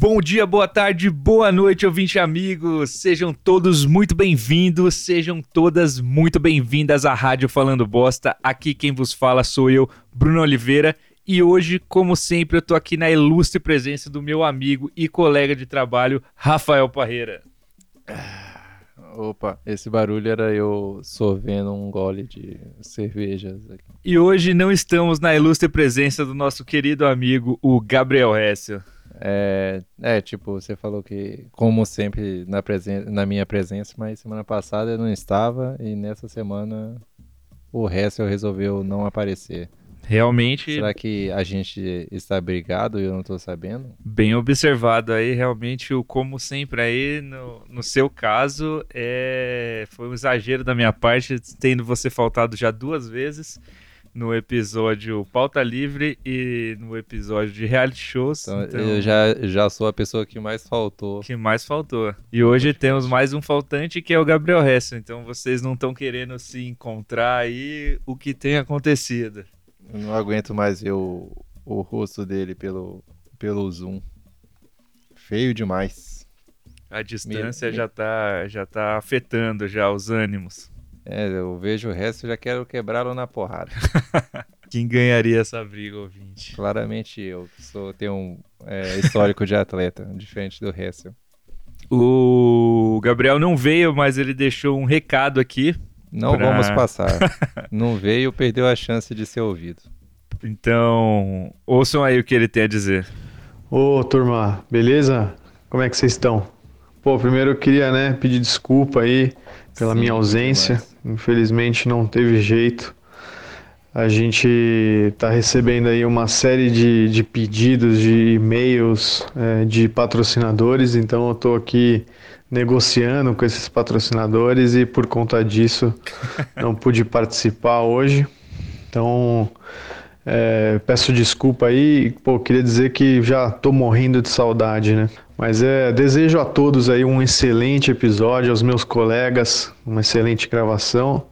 Bom dia, boa tarde, boa noite, ouvinte amigos. Sejam todos muito bem-vindos, sejam todas muito bem-vindas à Rádio Falando Bosta. Aqui quem vos fala sou eu, Bruno Oliveira, e hoje, como sempre, eu tô aqui na ilustre presença do meu amigo e colega de trabalho, Rafael Parreira. Opa, esse barulho era eu sorvendo um gole de cervejas aqui. E hoje não estamos na ilustre presença do nosso querido amigo, o Gabriel Hessel. É, é, tipo, você falou que, como sempre, na, presen na minha presença, mas semana passada eu não estava e nessa semana o Hessel resolveu não aparecer. Realmente. Será que a gente está brigado e eu não estou sabendo? Bem observado aí, realmente, o como sempre aí, no, no seu caso, é, foi um exagero da minha parte, tendo você faltado já duas vezes no episódio Pauta Livre e no episódio de reality shows. Então, então, eu já, já sou a pessoa que mais faltou. Que mais faltou. E hoje temos mais um faltante que é o Gabriel Hess. Então vocês não estão querendo se encontrar aí o que tem acontecido. Eu não aguento mais ver o, o rosto dele pelo, pelo Zoom. Feio demais. A distância me, já, Tá, já tá afetando já os ânimos. É, eu vejo o resto e já quero quebrá-lo na porrada. Quem ganharia essa briga, ouvinte? Claramente eu, que sou, tenho um é, histórico de atleta, diferente do resto. O Gabriel não veio, mas ele deixou um recado aqui. Não pra... vamos passar. não veio, perdeu a chance de ser ouvido. Então, ouçam aí o que ele tem a dizer. Ô, turma, beleza? Como é que vocês estão? Pô, primeiro eu queria, né, pedir desculpa aí pela Sim, minha ausência. Infelizmente não teve jeito. A gente está recebendo aí uma série de, de pedidos, de e-mails é, de patrocinadores, então eu estou aqui negociando com esses patrocinadores e por conta disso não pude participar hoje. Então é, peço desculpa aí, pô, queria dizer que já estou morrendo de saudade, né? Mas é, desejo a todos aí um excelente episódio, aos meus colegas, uma excelente gravação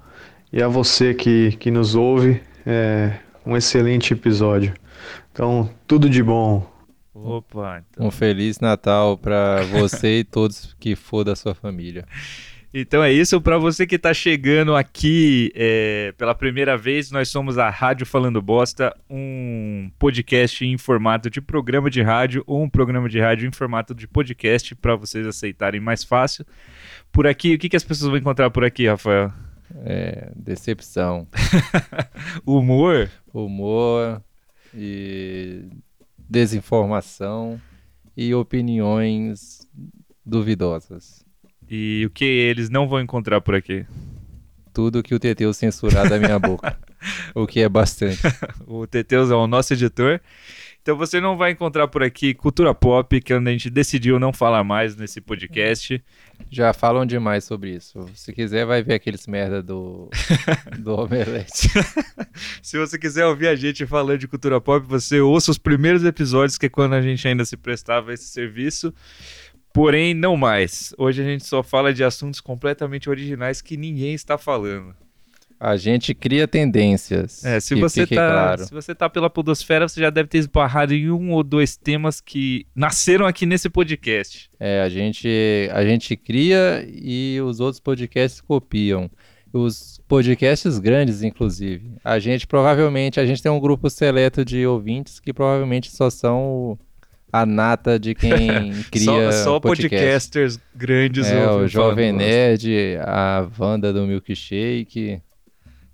e a você que, que nos ouve, é, um excelente episódio. Então, tudo de bom. Opa, então... Um feliz Natal para você e todos que for da sua família. Então é isso. Para você que está chegando aqui é, pela primeira vez, nós somos a Rádio Falando Bosta, um podcast em formato de programa de rádio ou um programa de rádio em formato de podcast para vocês aceitarem mais fácil. Por aqui, o que, que as pessoas vão encontrar por aqui, Rafael? É, decepção. Humor? Humor e desinformação e opiniões duvidosas. E o que eles não vão encontrar por aqui? Tudo que o Teteus censurar da minha boca. o que é bastante. o Teteus é o nosso editor. Então você não vai encontrar por aqui cultura pop, que é a gente decidiu não falar mais nesse podcast. Já falam demais sobre isso. Se quiser, vai ver aqueles merda do, do Omelete. Se você quiser ouvir a gente falando de cultura pop, você ouça os primeiros episódios, que é quando a gente ainda se prestava esse serviço. Porém, não mais. Hoje a gente só fala de assuntos completamente originais que ninguém está falando. A gente cria tendências. É, se você tá, claro. se você tá pela podosfera, você já deve ter esbarrado em um ou dois temas que nasceram aqui nesse podcast. É, a gente a gente cria e os outros podcasts copiam. Os podcasts grandes, inclusive. A gente provavelmente, a gente tem um grupo seleto de ouvintes que provavelmente só são a nata de quem cria só, só podcast. podcasters grandes é, o Jovem Nerd, a Wanda do Milkshake.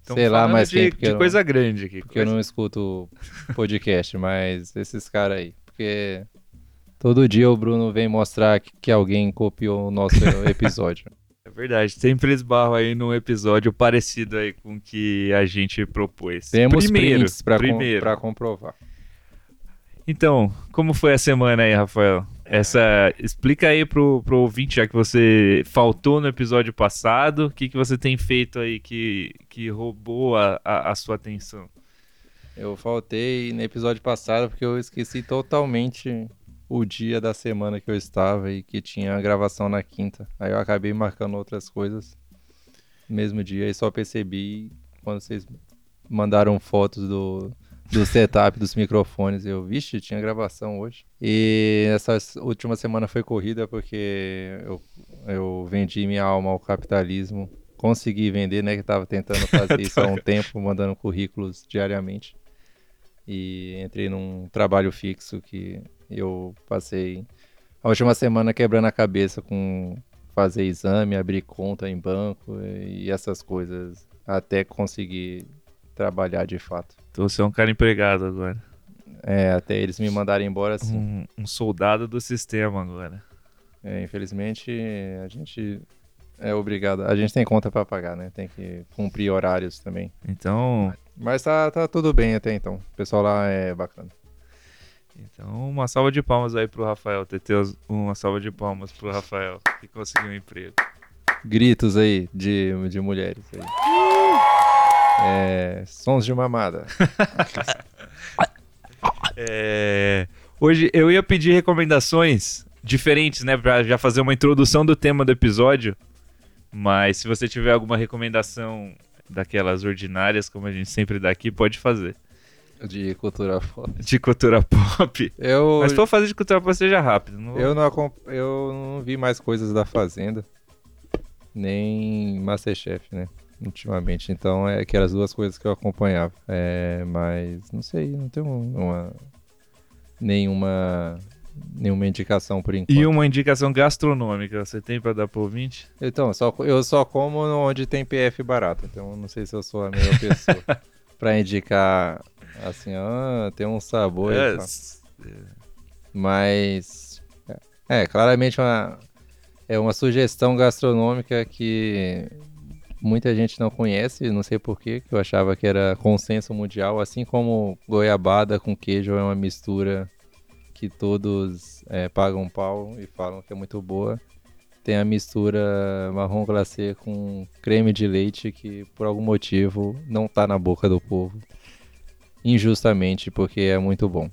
Sei lá, mas de, de coisa grande aqui. Porque coisa... eu não escuto podcast, mas esses caras aí. Porque todo dia o Bruno vem mostrar que, que alguém copiou o nosso episódio. É verdade, sempre esbarro aí num episódio parecido aí com o que a gente propôs. Temos primeiro, prints primeiro. Com, pra comprovar. Então, como foi a semana aí, Rafael? Essa, explica aí pro, pro ouvinte, já que você faltou no episódio passado, o que, que você tem feito aí que, que roubou a, a, a sua atenção? Eu faltei no episódio passado porque eu esqueci totalmente o dia da semana que eu estava e que tinha a gravação na quinta. Aí eu acabei marcando outras coisas no mesmo dia e só percebi quando vocês mandaram fotos do, do setup dos microfones. Eu, vixe, tinha gravação hoje. E essa última semana foi corrida porque eu, eu vendi minha alma ao capitalismo. Consegui vender, né? Que tava tentando fazer isso há um tempo, mandando currículos diariamente. E entrei num trabalho fixo que eu passei a última semana quebrando a cabeça com fazer exame, abrir conta em banco e essas coisas até conseguir trabalhar de fato. Então você é um cara empregado agora. É, até eles me mandarem embora assim. Um, um soldado do sistema agora. É, infelizmente, a gente é obrigado. A gente tem conta para pagar, né? Tem que cumprir horários também. Então. Mas tá, tá tudo bem até então. O pessoal lá é bacana. Então, uma salva de palmas aí pro Rafael. TT, uma salva de palmas pro Rafael que conseguiu um emprego. Gritos aí de, de mulheres aí. É, sons de mamada. é, hoje eu ia pedir recomendações diferentes, né? Pra já fazer uma introdução do tema do episódio. Mas se você tiver alguma recomendação daquelas ordinárias, como a gente sempre dá aqui, pode fazer. De cultura pop. De cultura pop. Eu, Mas se for fazer de cultura pop, seja rápido. Não... Eu, não, eu não vi mais coisas da Fazenda. Nem Masterchef, né? Ultimamente. Então, é que eram as duas coisas que eu acompanhava. É, mas, não sei, não tenho uma, nenhuma nenhuma indicação por enquanto. E uma indicação gastronômica, você tem para dar pro ouvinte? Então, só, eu só como onde tem PF barato, então não sei se eu sou a melhor pessoa para indicar assim, ah, tem um sabor. É, Mas é, claramente uma é uma sugestão gastronômica que muita gente não conhece, não sei porquê, que eu achava que era consenso mundial, assim como goiabada com queijo é uma mistura que todos é, pagam pau e falam que é muito boa. Tem a mistura marrom glacê com creme de leite que por algum motivo não tá na boca do povo. Injustamente, porque é muito bom.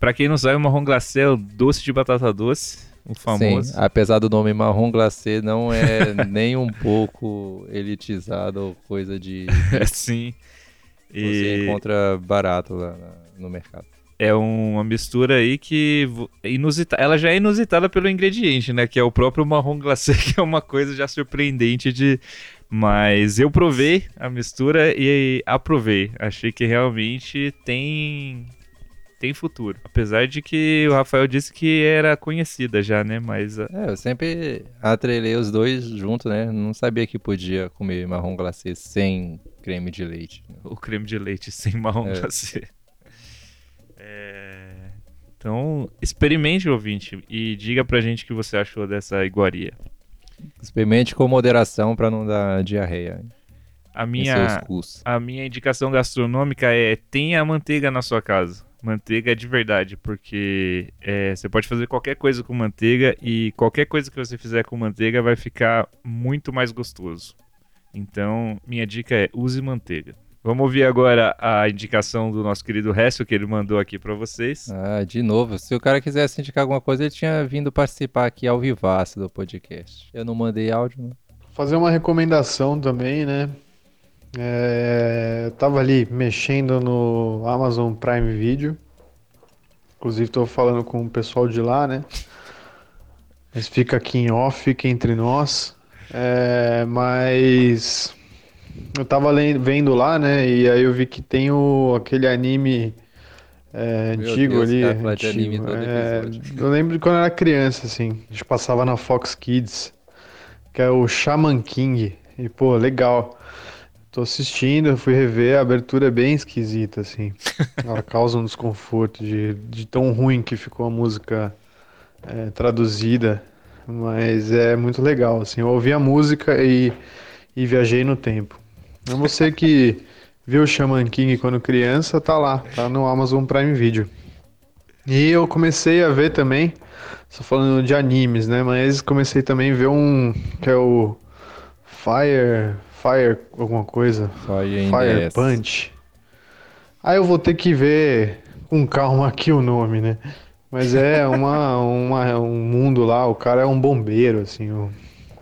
Pra quem não sabe, marrom glacê é o doce de batata doce, o famoso. Sim, apesar do nome marrom glacê, não é nem um pouco elitizado ou coisa de... É sim. E... Você encontra barato lá no mercado é uma mistura aí que inusita... ela já é inusitada pelo ingrediente, né? Que é o próprio marrom glacê, que é uma coisa já surpreendente de. Mas eu provei a mistura e aprovei. Achei que realmente tem tem futuro. Apesar de que o Rafael disse que era conhecida já, né? Mas. É, eu sempre atrelei os dois juntos, né? Não sabia que podia comer marrom glacê sem creme de leite. O creme de leite sem marrom é. glacê. Então, experimente, ouvinte, e diga pra gente o que você achou dessa iguaria. Experimente com moderação para não dar diarreia. A minha, a minha indicação gastronômica é tenha manteiga na sua casa. Manteiga é de verdade, porque é, você pode fazer qualquer coisa com manteiga e qualquer coisa que você fizer com manteiga vai ficar muito mais gostoso. Então, minha dica é use manteiga. Vamos ouvir agora a indicação do nosso querido Récio, que ele mandou aqui para vocês. Ah, de novo, se o cara quisesse indicar alguma coisa, ele tinha vindo participar aqui ao vivaço do podcast. Eu não mandei áudio, né? Fazer uma recomendação também, né? É, eu tava ali mexendo no Amazon Prime Video. Inclusive estou falando com o pessoal de lá, né? Mas fica aqui em off, fica entre nós. É, mas eu tava vendo lá, né? E aí eu vi que tem o, aquele anime é, antigo Deus, ali. Antigo, é, eu lembro de quando eu era criança, assim. A gente passava na Fox Kids, que é o Shaman King. E, pô, legal. Tô assistindo, fui rever, a abertura é bem esquisita, assim. Ela causa um desconforto de, de tão ruim que ficou a música é, traduzida. Mas é muito legal, assim. Eu ouvi a música e, e viajei no tempo. É você que viu o Shaman King quando criança, tá lá, tá no Amazon Prime Video. E eu comecei a ver também, só falando de animes, né? Mas comecei também a ver um que é o Fire, Fire alguma coisa, Fire, Fire Punch. Aí eu vou ter que ver com calma aqui o nome, né? Mas é uma, uma, um mundo lá, o cara é um bombeiro, assim, o,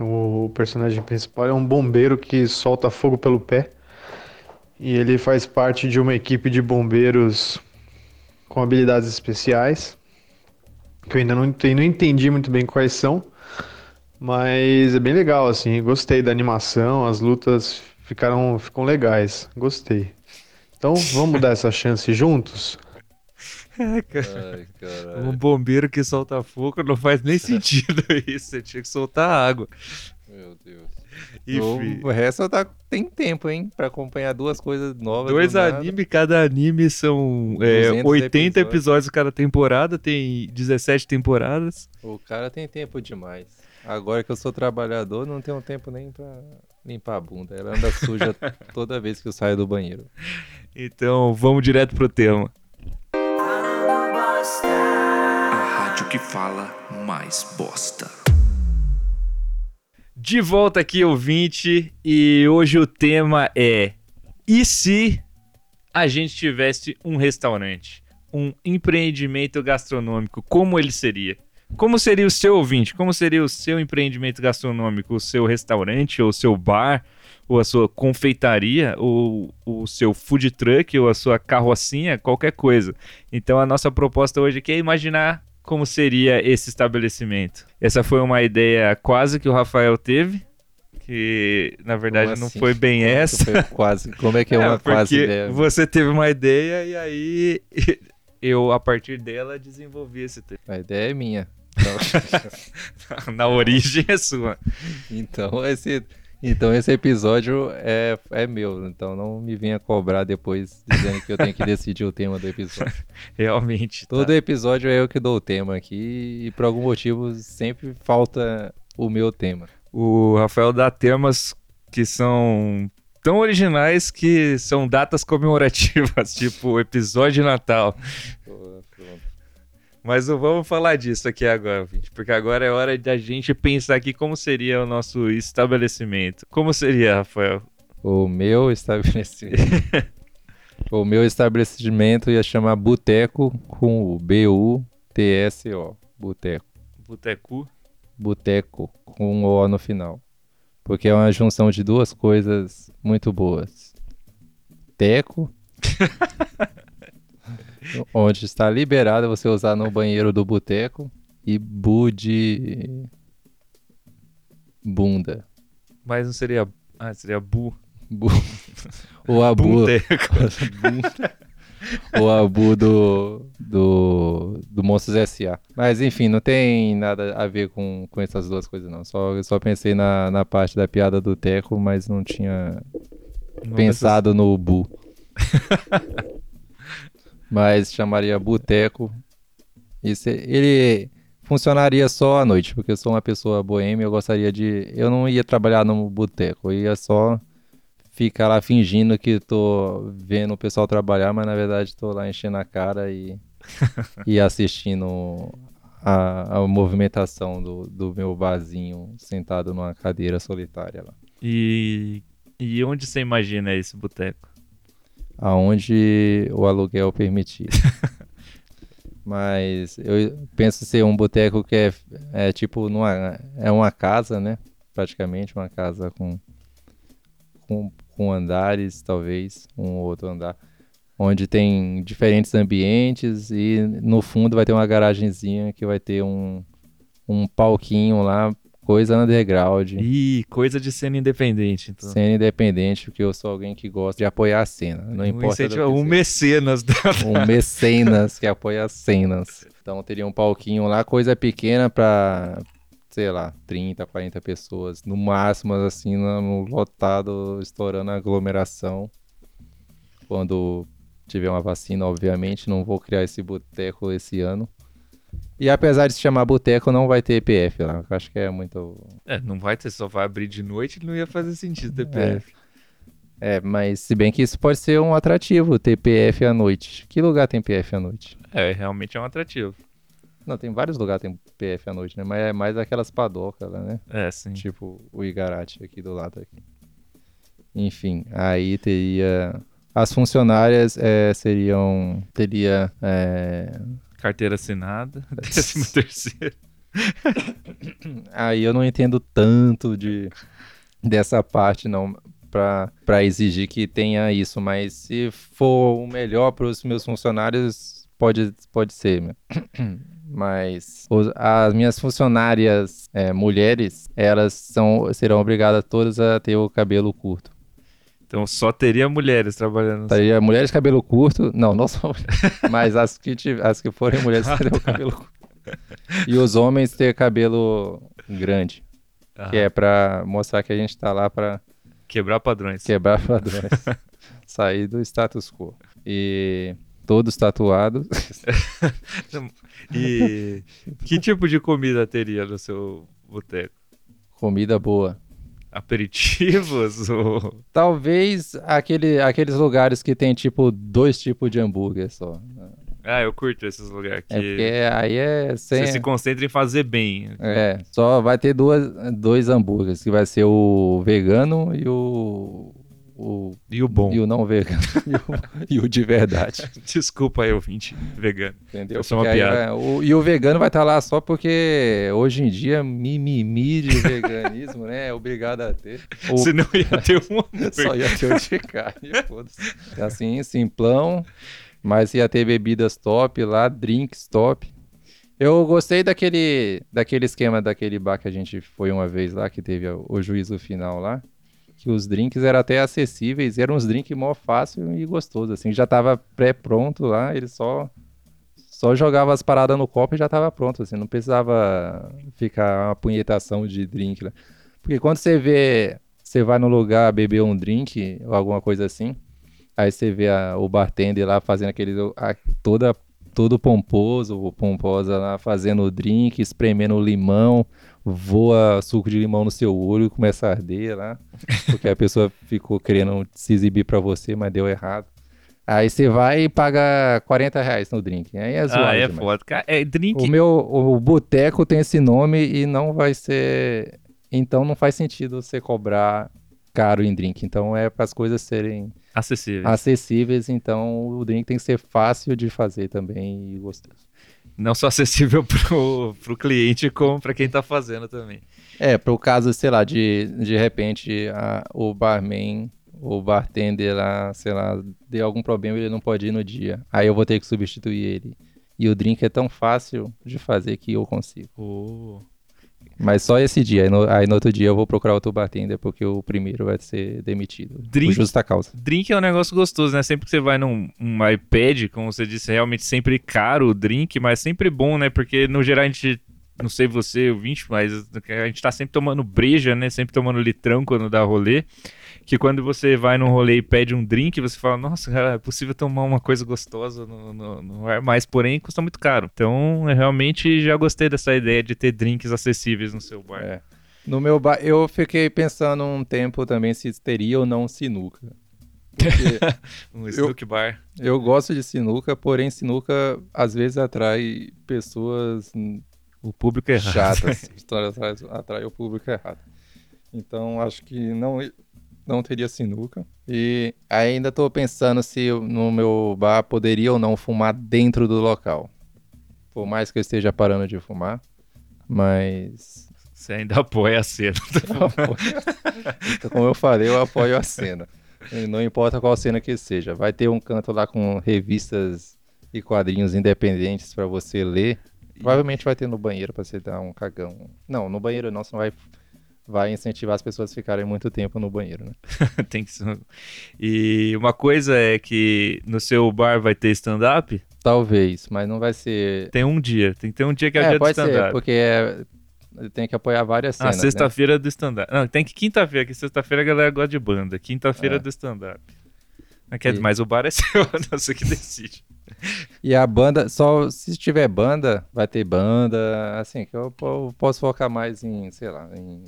o personagem principal é um bombeiro que solta fogo pelo pé. e ele faz parte de uma equipe de bombeiros com habilidades especiais, que eu ainda não não entendi muito bem quais são, mas é bem legal, assim, gostei da animação, as lutas ficaram, ficam legais, gostei. Então vamos dar essa chance juntos? É, cara. Ai, um bombeiro que solta fogo não faz nem sentido isso. Você tinha que soltar água. Meu Deus. Enfim. O resto tá, tem tempo, hein? Pra acompanhar duas coisas novas. Dois animes, cada anime são é, 80 episódios. episódios cada temporada, tem 17 temporadas. O cara tem tempo demais. Agora que eu sou trabalhador, não tenho tempo nem pra limpar a bunda. Ela anda suja toda vez que eu saio do banheiro. Então, vamos direto pro tema. A rádio que fala mais bosta. De volta aqui, ouvinte, e hoje o tema é: e se a gente tivesse um restaurante, um empreendimento gastronômico, como ele seria? Como seria o seu ouvinte? Como seria o seu empreendimento gastronômico? O seu restaurante, ou o seu bar, ou a sua confeitaria, ou o seu food truck, ou a sua carrocinha, qualquer coisa. Então a nossa proposta hoje aqui é imaginar como seria esse estabelecimento. Essa foi uma ideia quase que o Rafael teve, que na verdade assim? não foi bem essa. Foi quase. Como é que é, é uma quase ideia? Você teve uma ideia e aí eu a partir dela desenvolvi esse texto. A ideia é minha. Então... na origem é sua. Então esse então esse episódio é, é meu, então não me venha cobrar depois dizendo que eu tenho que decidir o tema do episódio. Realmente. Todo tá. episódio é eu que dou o tema aqui e por algum motivo sempre falta o meu tema. O Rafael dá temas que são tão originais que são datas comemorativas, tipo episódio de Natal. Mas não vamos falar disso aqui agora, gente, porque agora é hora da gente pensar aqui como seria o nosso estabelecimento. Como seria, Rafael? O meu estabelecimento. o meu estabelecimento ia chamar Boteco com o B-U-T-S-O. Boteco. Boteco? Boteco, com um O no final. Porque é uma junção de duas coisas muito boas. Teco onde está liberado você usar no banheiro do boteco e bu de bunda. Mas não seria. Ah, seria bu. Bu. O abu. o abu do, do, do Monstros S.A. Mas enfim, não tem nada a ver com, com essas duas coisas, não. Só, eu só pensei na, na parte da piada do Teco, mas não tinha não pensado no Bu. mas chamaria Boteco. Isso, ele funcionaria só à noite, porque eu sou uma pessoa boêmia, eu gostaria de... Eu não ia trabalhar no boteco, eu ia só ficar lá fingindo que tô vendo o pessoal trabalhar, mas na verdade tô lá enchendo a cara e, e assistindo a, a movimentação do, do meu barzinho sentado numa cadeira solitária lá. E, e onde você imagina esse boteco? Aonde o aluguel permitir. Mas eu penso ser um boteco que é, é tipo numa, é uma casa, né? Praticamente uma casa com, com, com andares, talvez, um ou outro andar, onde tem diferentes ambientes e no fundo vai ter uma garagenzinha que vai ter um, um palquinho lá Coisa underground. Ih, coisa de cena independente. Então. Cena independente, porque eu sou alguém que gosta de apoiar a cena. Não um importa. Um mecenas. Da... Um mecenas que apoia as cenas. Então teria um palquinho lá, coisa pequena pra, sei lá, 30, 40 pessoas. No máximo, assim, no lotado, estourando a aglomeração. Quando tiver uma vacina, obviamente, não vou criar esse boteco esse ano. E apesar de se chamar boteco, não vai ter EPF lá. Eu acho que é muito. É, não vai ter, só vai abrir de noite não ia fazer sentido ter EPF. É. é, mas se bem que isso pode ser um atrativo, ter PF à noite. Que lugar tem PF à noite? É, realmente é um atrativo. Não, tem vários lugares que tem PF à noite, né? Mas é mais aquelas padocas lá, né? É, sim. Tipo o Igarate aqui do lado aqui. Enfim, aí teria. As funcionárias é, seriam. Teria. É, Carteira assinada, décimo terceiro. Aí eu não entendo tanto de dessa parte, não. para exigir que tenha isso, mas se for o melhor para os meus funcionários, pode, pode ser. Mas as minhas funcionárias é, mulheres, elas são, serão obrigadas todas a ter o cabelo curto. Então só teria mulheres trabalhando. Teria mulheres de cabelo curto. Não, não só Mas as que, as que forem mulheres teriam cabelo curto. E os homens ter cabelo grande. Que é pra mostrar que a gente tá lá pra. Quebrar padrões. Quebrar padrões. Sair do status quo. E todos tatuados. e que tipo de comida teria no seu boteco? Comida boa aperitivos? Ou... Talvez aquele, aqueles lugares que tem tipo dois tipos de hambúrguer só. Ah, eu curto esses lugares. É que... É porque aí é. Sem... Você se concentra em fazer bem. É, só vai ter duas, dois hambúrgueres, que vai ser o vegano e o o, e o bom. E o não vegano. e, o, e, o, de verdade. Desculpa aí, ouvinte vegano. Entendeu? Eu sou uma piada. o, e o vegano vai estar tá lá só porque hoje em dia mimimi de veganismo, né? É obrigado a ter. Ou... Você não ia ter um Só ia ter o de carne, é Assim, simplão. Mas ia ter bebidas top lá, drinks top. Eu gostei daquele, daquele esquema daquele bar que a gente foi uma vez lá, que teve o, o juízo final lá que os drinks eram até acessíveis, eram uns drinks mó fácil e gostoso, assim, já tava pré-pronto lá, ele só só jogava as paradas no copo e já tava pronto, assim, não precisava ficar uma punhetação de drink lá. Porque quando você vê, você vai no lugar beber um drink ou alguma coisa assim, aí você vê a, o bartender lá fazendo aquele a, toda todo pomposo, pomposa lá fazendo o drink, espremendo o limão, voa suco de limão no seu olho e começa a arder lá, porque a pessoa ficou querendo se exibir para você, mas deu errado. Aí você vai e paga 40 reais no drink. Aí é zoado. Ah, é demais. foda. É, drink... O meu o boteco tem esse nome e não vai ser. Então não faz sentido você cobrar caro em drink. Então é para as coisas serem acessíveis. acessíveis. Então o drink tem que ser fácil de fazer também e gostoso não só acessível pro, pro cliente, como para quem tá fazendo também. É, pro caso, sei lá, de, de repente a, o barman, o bartender lá, sei lá, deu algum problema e ele não pode ir no dia. Aí eu vou ter que substituir ele. E o drink é tão fácil de fazer que eu consigo. Oh. Mas só esse dia. Aí no, aí no, outro dia eu vou procurar outro bartender, porque o primeiro vai ser demitido. Drink, por justa causa. Drink é um negócio gostoso, né? Sempre que você vai num um iPad, como você disse, é realmente sempre caro o drink, mas sempre bom, né? Porque no geral a gente. Não sei você, o 20, mas a gente tá sempre tomando breja, né? Sempre tomando litrão quando dá rolê que quando você vai num rolê e pede um drink, você fala, nossa, cara, é possível tomar uma coisa gostosa no, no, no ar, mas porém custa muito caro. Então, eu realmente já gostei dessa ideia de ter drinks acessíveis no seu bar. É. No meu bar, eu fiquei pensando um tempo também se teria ou não sinuca. um snook bar. Eu gosto de sinuca, porém sinuca às vezes atrai pessoas o público errado. chatas, atrai, atrai o público errado. Então acho que não não teria sinuca. E ainda estou pensando se no meu bar poderia ou não fumar dentro do local. Por mais que eu esteja parando de fumar, mas. Você ainda apoia a cena. então, como eu falei, eu apoio a cena. Não importa qual cena que seja. Vai ter um canto lá com revistas e quadrinhos independentes para você ler. Provavelmente vai ter no banheiro para você dar um cagão. Não, no banheiro não, você não vai vai incentivar as pessoas a ficarem muito tempo no banheiro, né? Tem que ser... E uma coisa é que no seu bar vai ter stand-up? Talvez, mas não vai ser. Tem um dia, tem que ter um dia que é, é o dia do stand-up. Porque é... tem que apoiar várias ah, cenas. Ah, sexta-feira né? do stand-up. Não, tem que quinta-feira, que sexta-feira a galera gosta de banda. Quinta-feira é. do stand-up. E... Mas o bar é seu, você que decide. E a banda, só se tiver banda, vai ter banda, assim, que eu, eu posso focar mais em, sei lá, em.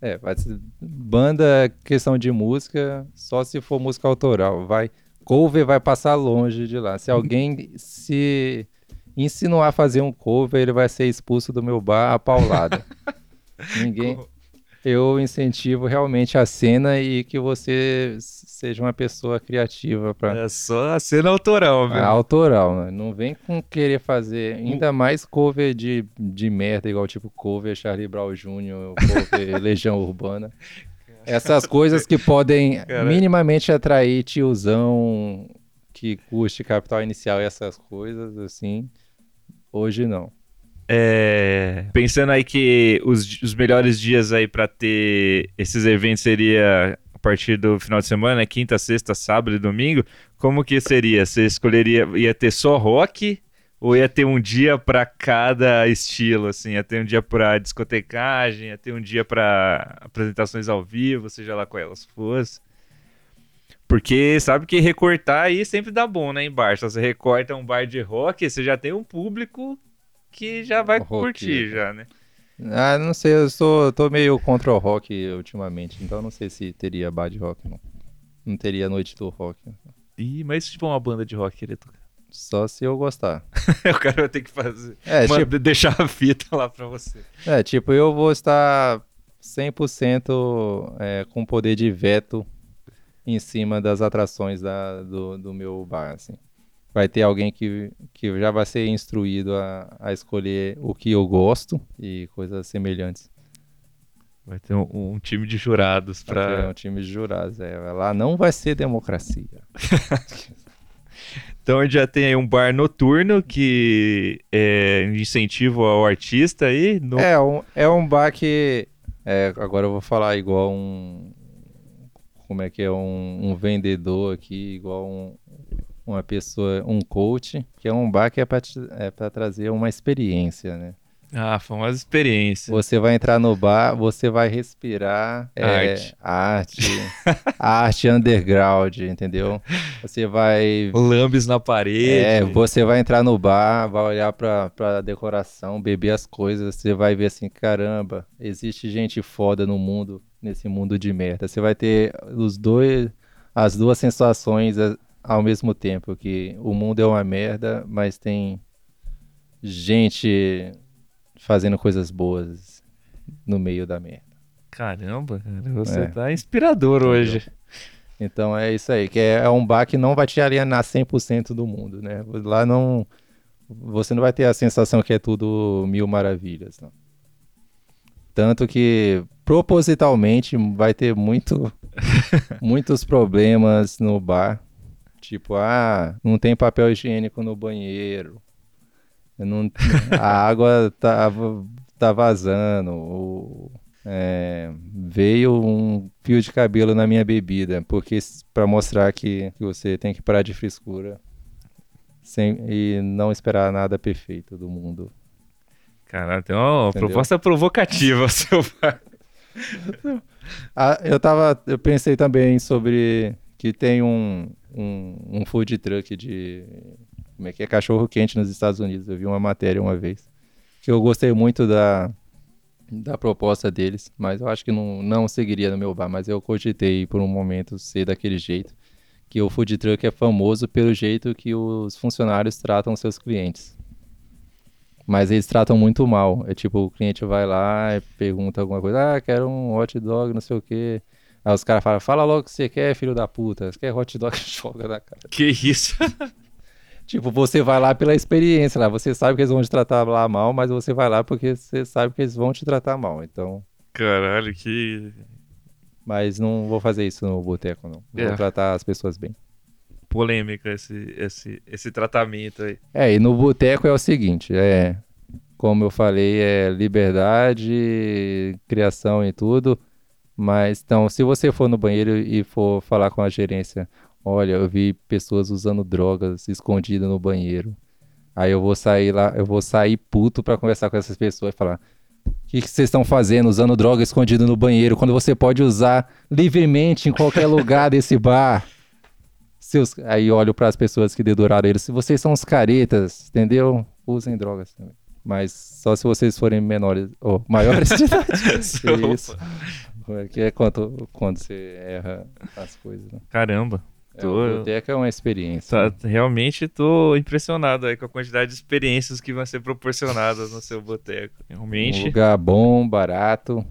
É, vai ser banda, questão de música, só se for música autoral. Vai. Cover vai passar longe de lá. Se alguém se insinuar a fazer um cover, ele vai ser expulso do meu bar a paulada. Ninguém eu incentivo realmente a cena e que você seja uma pessoa criativa para É só a cena autoral, viu? autoral, né? não vem com querer fazer ainda mais cover de, de merda, igual tipo cover Charlie Brown Jr., cover Legião Urbana. Essas coisas que podem Cara. minimamente atrair tiozão que custe capital inicial e essas coisas, assim, hoje não. É, pensando aí que os, os melhores dias aí pra ter esses eventos seria a partir do final de semana, né? quinta, sexta, sábado e domingo. Como que seria? Você escolheria ia ter só rock ou ia ter um dia pra cada estilo assim? Ia ter um dia pra discotecagem, ia ter um dia pra apresentações ao vivo, seja lá qual elas fossem. Porque sabe que recortar aí sempre dá bom, né, em bar. Se você recorta um bar de rock, você já tem um público que já vai Roqueiro. curtir já, né? Ah, não sei, eu sou, tô meio contra o rock ultimamente, então não sei se teria bad rock, não. Não teria noite do rock. Ih, mas se tipo uma banda de rock querer tocar. Só se eu gostar. o cara vai ter que fazer. É, Manda- tipo, deixar a fita lá pra você. é, tipo, eu vou estar 100% é, com poder de veto em cima das atrações da, do, do meu bar, assim. Vai ter alguém que, que já vai ser instruído a, a escolher o que eu gosto e coisas semelhantes. Vai ter um, um time de jurados Pra... Pra. um time de jurados. É, lá não vai ser democracia. Então a gente já tem aí um bar noturno que é incentivo ao artista aí. No... É um, é um bar que. é, agora eu vou falar igual um. Como é que é? Um, um vendedor aqui, igual um, uma pessoa, um coach, que é um bar que é para é pra trazer uma experiência, né? Ah, uma experiência. Você vai entrar no bar, você vai respirar é, Arte. arte, arte underground, entendeu? Você vai Lambes na parede. é, você vai entrar no bar, vai olhar pra, pra decoração, beber as coisas, você vai ver assim, caramba, existe gente foda no mundo, nesse mundo de merda. Você vai ter os dois, as duas sensações a- ao mesmo tempo, que o mundo é uma merda, mas tem gente fazendo coisas boas no meio da merda. Caramba, cara, você É. tá inspirador hoje. Então é isso aí, que é, é um bar que não vai te alienar 100% do mundo, né? Lá não. Você não vai ter a sensação que é tudo mil maravilhas, não. Tanto que propositalmente vai ter muito, muitos problemas no bar. Tipo, ah, não tem papel higiênico no banheiro. Não, a água tá, tá vazando. ou, é, veio um fio de cabelo na minha bebida, porque para mostrar que, que você tem que parar de frescura sem, e não esperar nada perfeito do mundo. Caralho, tem uma Entendeu? proposta provocativa, seu bar. Ah, eu tava, eu pensei também sobre que tem um, um, um food truck de como é que é cachorro quente nos Estados Unidos. Eu vi uma matéria uma vez que eu gostei muito da da proposta deles, mas eu acho que não, não seguiria no meu bar, mas eu cogitei por um momento ser daquele jeito, que o food truck é famoso pelo jeito que os funcionários tratam seus clientes. Mas eles tratam muito mal. É tipo, o cliente vai lá e pergunta alguma coisa, ah, quero um hot dog, não sei o quê. Aí os caras falam, fala logo o que você quer, filho da puta. Você quer hot dog, joga na cara. Que isso? Tipo, você vai lá pela experiência lá. Você sabe que eles vão te tratar lá mal, mas você vai lá porque você sabe que eles vão te tratar mal. Então, Caralho, que mas não vou fazer isso no boteco, não. Vou É. tratar as pessoas bem. polêmica esse, esse, esse tratamento aí. É, e no boteco é o seguinte, é, como eu falei, é liberdade, criação e tudo, mas então, se você for no banheiro e for falar com a gerência, olha, eu vi pessoas usando drogas escondidas no banheiro. Aí eu vou sair lá, eu vou sair puto pra conversar com essas pessoas e falar: "O que que vocês estão fazendo usando droga escondida no banheiro quando você pode usar livremente em qualquer lugar desse bar?" Seus... Aí olho para as pessoas que deduraram eles. Se vocês são os caretas, entendeu? Usem drogas também. Mas só se vocês forem menores ou maiores de idade. Isso. Que é quando, quando você erra as coisas. Né? Caramba. É, Tô- o boteco é uma experiência. Tá, realmente tô impressionado aí com a quantidade de experiências que vão ser proporcionadas no seu boteco. Um Realmente. lugar bom, barato.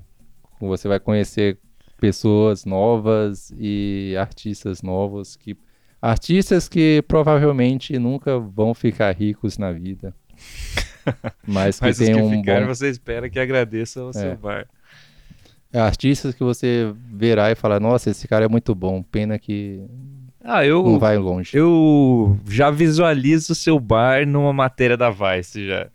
Você vai conhecer pessoas novas e artistas novos que artistas que provavelmente nunca vão ficar ricos na vida. Mas que Mas tem que um ficarem, bom você espera que agradeça seu É. bar. É artistas que você verá e falar, nossa, esse cara é muito bom, pena que ah, eu, não vai longe. Eu já visualizo o seu bar numa matéria da Vice já.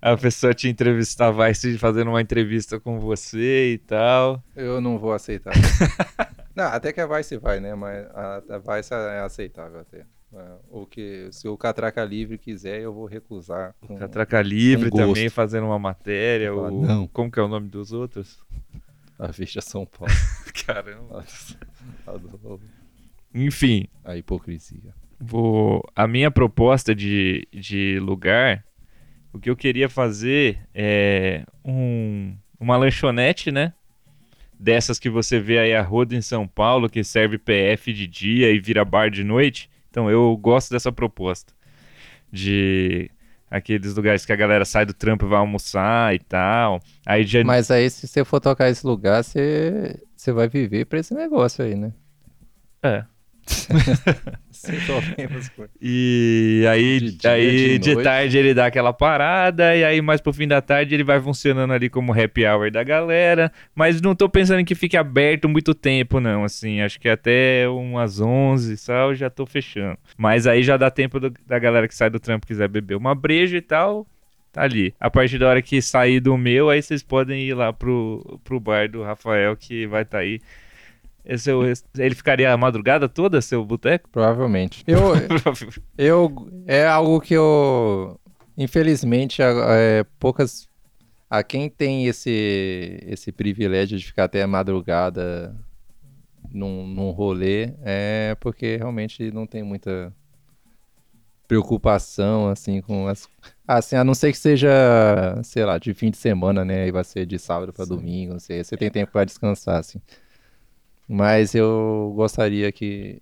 A pessoa te entrevistar, a Vice fazendo uma entrevista com você e tal. Eu não vou aceitar. não, até que a Vice vai, né? Mas a, a Vice é aceitável até. É, o que se o Catraca Livre quiser, eu vou recusar. Com, Catraca Livre também fazendo uma matéria. o, não. Como que é o nome dos outros? A Veja São Paulo. Caramba. Enfim. A hipocrisia. Vou, a minha proposta de, de lugar, o que eu queria fazer é um, uma lanchonete, né? Dessas que você vê aí a roda em São Paulo, que serve PF de dia e vira bar de noite. Então eu gosto dessa proposta. De aqueles lugares que a galera sai do trampo e vai almoçar e tal. Aí já... Mas aí se você for tocar esse lugar, você, você vai viver pra esse negócio aí, né? É. e aí, de, dia, aí de, de tarde ele dá aquela parada, e aí mais pro fim da tarde ele vai funcionando ali como happy hour da galera. Mas não tô pensando em que fique aberto muito tempo, não. Assim, acho que até umas 11 só eu já tô fechando. Mas aí já dá tempo do, da galera que sai do trampo quiser beber uma breja e tal. Tá ali. A partir da hora que sair do meu, aí vocês podem ir lá pro, pro bar do Rafael, que vai estar tá aí esse, é ele ficaria a madrugada toda, seu boteco? Provavelmente. Eu, eu, é algo que eu, infelizmente, é, poucas, a quem tem esse, esse privilégio de ficar até a madrugada num, num rolê, é porque realmente não tem muita preocupação, assim, com as... Assim, a não ser que seja, sei lá, de fim de semana, né? E vai ser de sábado para domingo, não sei. Você tem tempo para descansar, assim. Mas eu gostaria que,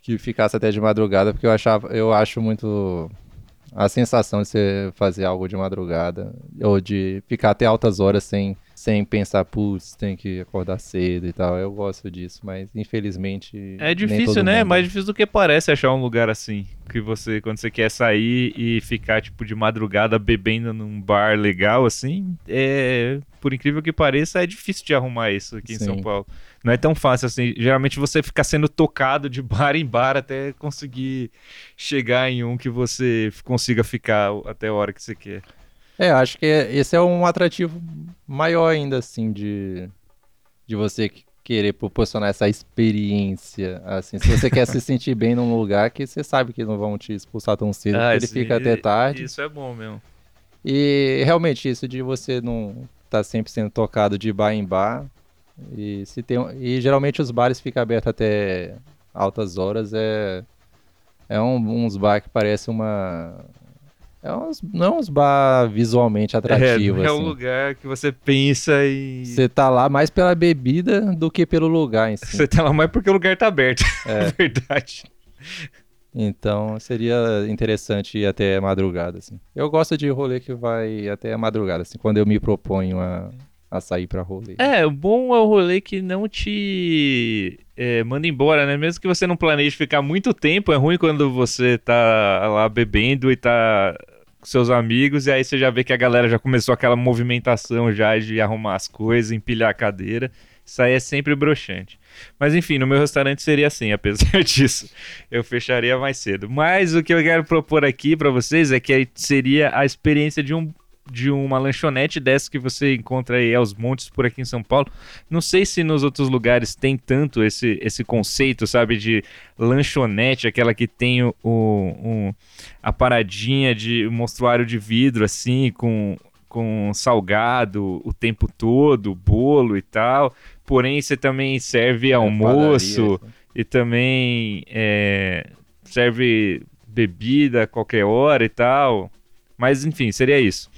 que ficasse até de madrugada, porque eu achava, eu acho muito a sensação de você fazer algo de madrugada, ou de ficar até altas horas sem, sem pensar, putz, tem que acordar cedo e tal. Eu gosto disso, mas infelizmente. É difícil, né? É mais difícil do que parece achar um lugar assim. Que você, quando você quer sair e ficar, tipo, de madrugada bebendo num bar legal, assim, é. Por incrível que pareça, é difícil de arrumar isso aqui Sim. em São Paulo não é tão fácil assim. Geralmente você fica sendo tocado de bar em bar até conseguir chegar em um que você consiga ficar até a hora que você quer. É, acho que esse é um atrativo maior ainda, assim, de, de você querer proporcionar essa experiência, assim, se você quer se sentir bem num lugar que você sabe que não vão te expulsar tão cedo, ah, ele fica até tarde. Isso é bom mesmo. E realmente isso de você não estar tá sempre sendo tocado de bar em bar, e, se tem, e geralmente os bares ficam abertos até altas horas. É, é um, uns bar que parece uma. É uns, não é uns bar visualmente atrativos. É, é assim. um lugar que você pensa e. Você tá lá mais pela bebida do que pelo lugar em si. Você tá lá mais porque o lugar tá aberto. É, é verdade. Então seria interessante ir até a madrugada, assim. Eu gosto de rolê que vai até a madrugada, assim, quando eu me proponho a, a sair pra rolê. É, o bom é o rolê que não te é, manda embora, né? Mesmo que você não planeje ficar muito tempo, é ruim quando você tá lá bebendo e tá com seus amigos e aí você já vê que a galera já começou aquela movimentação já de arrumar as coisas, empilhar a cadeira. Isso aí é sempre broxante. Mas enfim, no meu restaurante seria assim, apesar disso. Eu fecharia mais cedo. Mas o que eu quero propor aqui para vocês é que seria a experiência de um de uma lanchonete dessa que você encontra aí aos montes por aqui em São Paulo. Não sei se nos outros lugares tem tanto esse, esse conceito, sabe, de lanchonete, aquela que tem o, o a paradinha de mostruário de vidro, assim, com, com salgado o tempo todo, bolo e tal. Porém, você também serve é almoço padaria, e também é, serve bebida a qualquer hora e tal. Mas enfim, seria isso.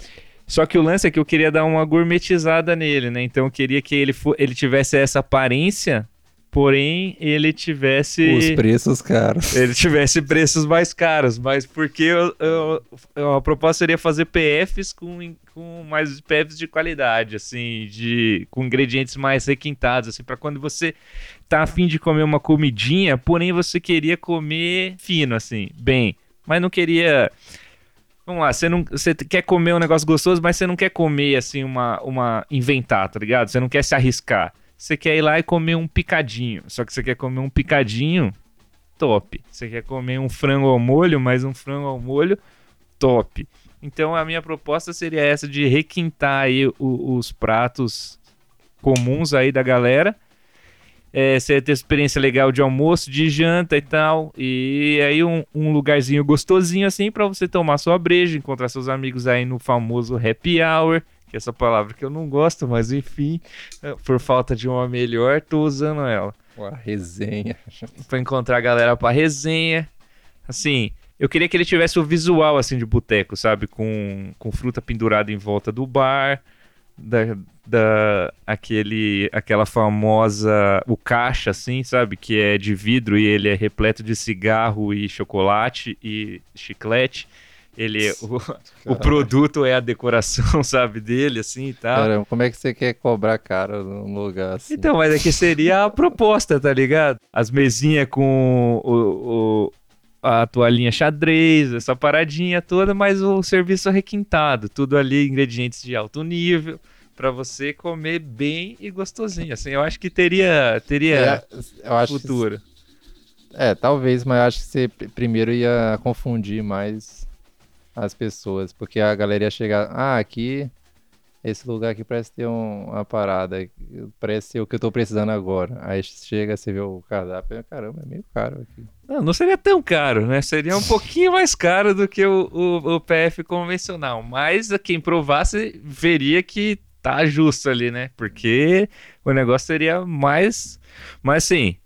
Só que o lance é que eu queria dar uma gourmetizada nele, né? Então eu queria que ele, ele tivesse essa aparência, porém ele tivesse. Os preços caros. Ele tivesse preços mais caros, mas porque eu, eu, a proposta seria fazer PFs com, com mais PFs de qualidade, assim, de, com ingredientes mais requintados, assim, para quando você tá afim de comer uma comidinha, porém você queria comer fino, assim, bem, mas não queria Vamos lá, você, não, você quer comer um negócio gostoso, mas você não quer comer assim uma, uma inventar, tá ligado? Você não quer se arriscar. Você quer ir lá e comer um picadinho. Só que você quer comer um picadinho top. Você quer comer um frango ao molho, mas um frango ao molho top. Então a minha proposta seria essa de requintar aí o, os pratos comuns aí da galera. É, você ter experiência legal de almoço, de janta e tal. E aí um, um lugarzinho gostosinho assim para você tomar sua breja, encontrar seus amigos aí no famoso happy hour. Que é essa palavra que eu não gosto, mas enfim, é, por falta de uma melhor, tô usando ela. Uma resenha. pra encontrar a galera pra resenha. Assim, eu queria que ele tivesse o visual assim de boteco, sabe? Com, com fruta pendurada em volta do bar, da, da aquele, aquela famosa o caixa assim, sabe? Que é de vidro e ele é repleto de cigarro e chocolate e chiclete. Ele, o, o produto é a decoração, sabe, dele, assim e tal. Caramba, como é que você quer cobrar cara num lugar assim? Então, mas é que seria a proposta, tá ligado? As mesinhas com o, o, a toalhinha xadrez, essa paradinha toda, mas o serviço requintado, tudo ali, ingredientes de alto nível, para você comer bem e gostosinho. Assim, eu acho que teria, teria É, eu acho que- futuro. é, talvez, mas eu acho que você pr- primeiro ia confundir mais as pessoas, porque a galera ia chegar, ah, aqui, esse lugar aqui parece ter um- uma parada, parece ser o que eu tô precisando agora. Aí chega, você vê o cardápio, caramba, é meio caro aqui. Não, não seria tão caro, né? Seria um pouquinho mais caro do que o, o, o PF convencional. Mas quem provasse veria que tá justo ali, né? Porque o negócio seria mais. Mas assim,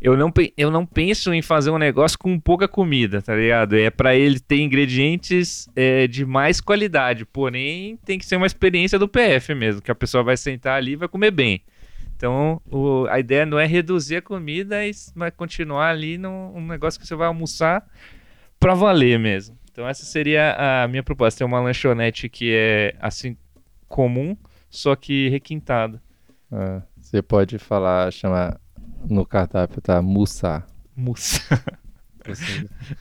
eu não, eu não penso em fazer um negócio com pouca comida, tá ligado? É pra ele ter ingredientes é, de mais qualidade. Porém, tem que ser uma experiência do PF mesmo, que a pessoa vai sentar ali e vai comer bem. Então, o- a ideia não é reduzir a comida, mas mas continuar ali num um negócio que você vai almoçar pra valer mesmo. Então, essa seria a minha proposta. Ter uma lanchonete que é assim comum, só que requintada. É, você pode falar, chamar no cardápio, tá? Mussar.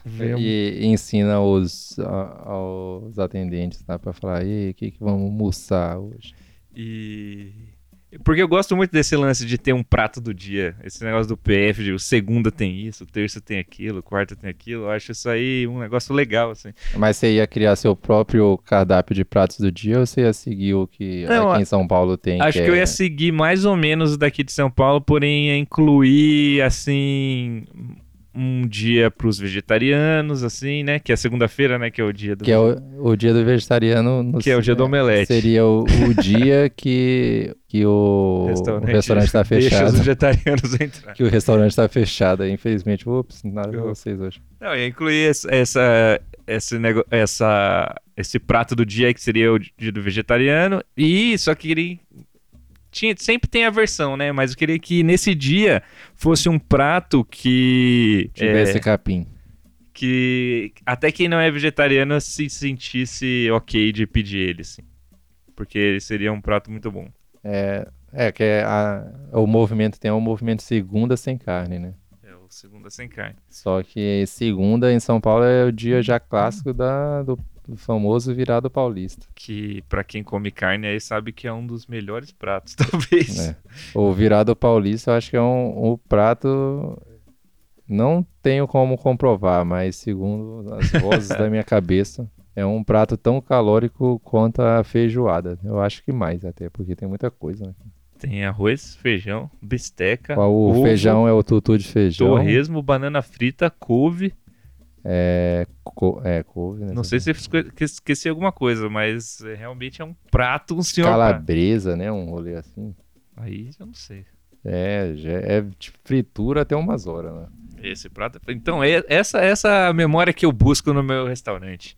Um- E ensina os, a- aos atendentes tá, para falar, e o que, que vamos almoçar hoje? E. Porque eu gosto muito desse lance de ter um prato do dia. Esse negócio do PF, de o segunda tem isso, o terça tem aquilo, o quarta tem aquilo. Eu acho isso aí um negócio legal, assim. Mas você ia criar seu próprio cardápio de pratos do dia ou você ia seguir o que Não, aqui em São Paulo tem? Acho que, eu é- ia seguir mais ou menos o daqui de São Paulo, porém ia incluir, assim, um dia pros vegetarianos, assim, né? Que é segunda-feira, né? Que é o dia do... Que é o, o dia do vegetariano. no- Que é o dia do omelete. Seria o, o dia que, que o, restaurante está Deixa os fechado. vegetarianos entrar. Que o restaurante está fechado. Infelizmente, ups, nada Eu- vocês hoje. Não, ia incluir essa, essa, esse, nego... essa, esse prato do dia que seria o dia do vegetariano. E só queria. Tinha, sempre tem a versão, né? Mas eu queria que nesse dia fosse um prato que. Tivesse é, capim. que até quem não é vegetariano se sentisse ok de pedir ele, assim. Porque ele seria um prato muito bom. É, é que é a- o movimento tem um movimento segunda sem carne, né? É o segunda sem carne. Só que segunda em São Paulo é o dia já clássico da, do, do famoso virado paulista. Que pra quem come carne aí sabe que é um dos melhores pratos, talvez. né? O virado paulista eu acho que é um, um prato. Não tenho como comprovar, mas segundo as vozes da minha cabeça, é um prato tão calórico quanto a feijoada. Eu acho que mais até, porque tem muita coisa. Né? Tem arroz, feijão, bisteca, O ovo, feijão é o tutu de feijão. torresmo, banana frita, couve. É, co- é couve, né? Não sei se esqueci alguma coisa, mas é, realmente é um prato, um senhor. Calabresa, né? Um rolê assim. Aí eu não sei. É, já é de fritura até umas horas, né? Esse prato. Então, é- essa essa é memória que eu busco no meu restaurante.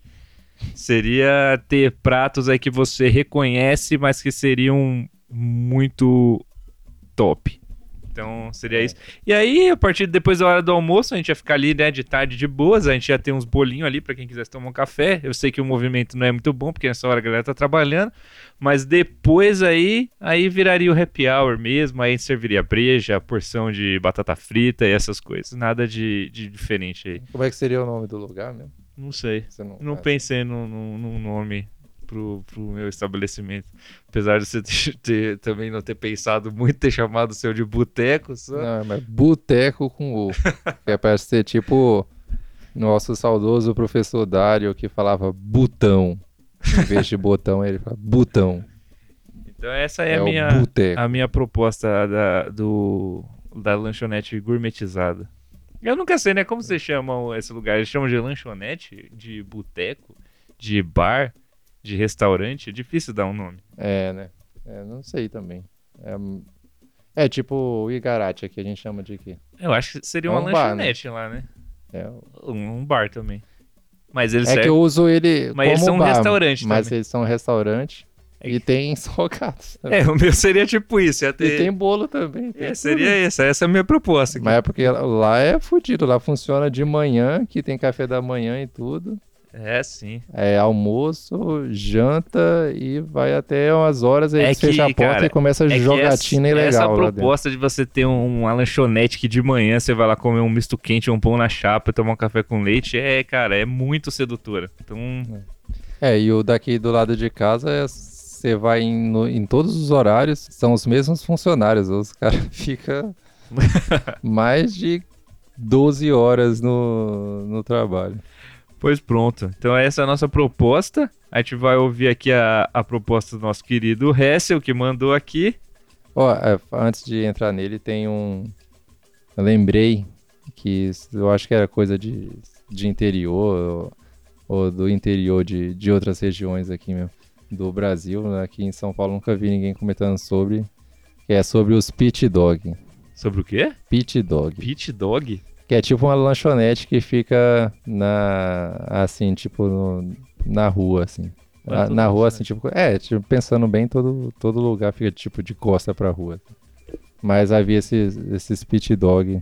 Seria ter pratos aí que você reconhece, mas que seriam muito top. Então, seria isso. E aí, a partir de depois da hora do almoço, a gente ia ficar ali, né, de tarde de boas. A gente ia ter uns bolinhos ali pra quem quisesse tomar um café. Eu sei que o movimento não é muito bom, porque nessa hora a galera tá trabalhando. Mas depois aí, aí viraria o happy hour mesmo. Aí a gente serviria breja, porção de batata frita e essas coisas. Nada de, de diferente aí. Como é que seria o nome do lugar mesmo? Não sei. Você não, Não pensei num, num- num nome pro, pro meu estabelecimento. Apesar de você ter, ter- também não ter pensado muito, ter chamado o seu de boteco só. Não, mas boteco com o. é pra ser tipo nosso saudoso professor Dário que falava botão. Em vez de botão, ele fala botão. Então essa é, É, a, o minha, a minha proposta da, do, da lanchonete gourmetizada. Eu nunca sei, né? Como vocês chamam esse lugar? Eles chamam de lanchonete? De boteco? De bar? De restaurante? É difícil dar um nome. É, né? É, não sei também. É, é tipo o Igarate aqui, a gente chama de quê? Eu acho que seria É uma um bar, lanchonete lá, né? É, Um, um bar também. Mas eles é que eu uso ele Mas eles são um bar, restaurante Mas também. eles são restaurante É e tem salgados. É, o meu seria tipo isso. Ia E ter... tem bolo também. tem É, seria essa. Essa é a minha proposta. aqui. Mas é porque lá é fudido, lá funciona de manhã, que tem café da manhã e tudo. É, sim. É almoço, janta e vai até umas horas, aí É que, a porta cara, e começa a É jogatina essa, ilegal. Essa proposta de você ter um- uma lanchonete que de manhã você vai lá comer um misto quente, um pão na chapa e tomar um café com leite, é, cara, é muito sedutora. Então, É, e o daqui do lado de casa é você vai em, no- em todos os horários, são os mesmos funcionários. Os caras ficam mais de 12 horas no, no trabalho. Pois pronto. Então essa é a nossa proposta. A gente vai ouvir aqui a, a proposta do nosso querido Hessel, que mandou aqui. Ó, é, antes de entrar nele, tem um. Eu lembrei que eu acho que era coisa de, de interior ou, ou do interior de, de outras regiões aqui mesmo, do Brasil. né? Aqui em São Paulo nunca vi ninguém comentando sobre. Que é sobre os pit dog. Sobre o quê? Pit dog. Pit Dog? Que é tipo uma lanchonete que fica na. Assim, tipo, no- na rua, assim. É Na, rua, assim, tipo. É, tipo, pensando bem, todo, todo lugar fica tipo de costa pra rua. Mas havia esses, esses pit dog,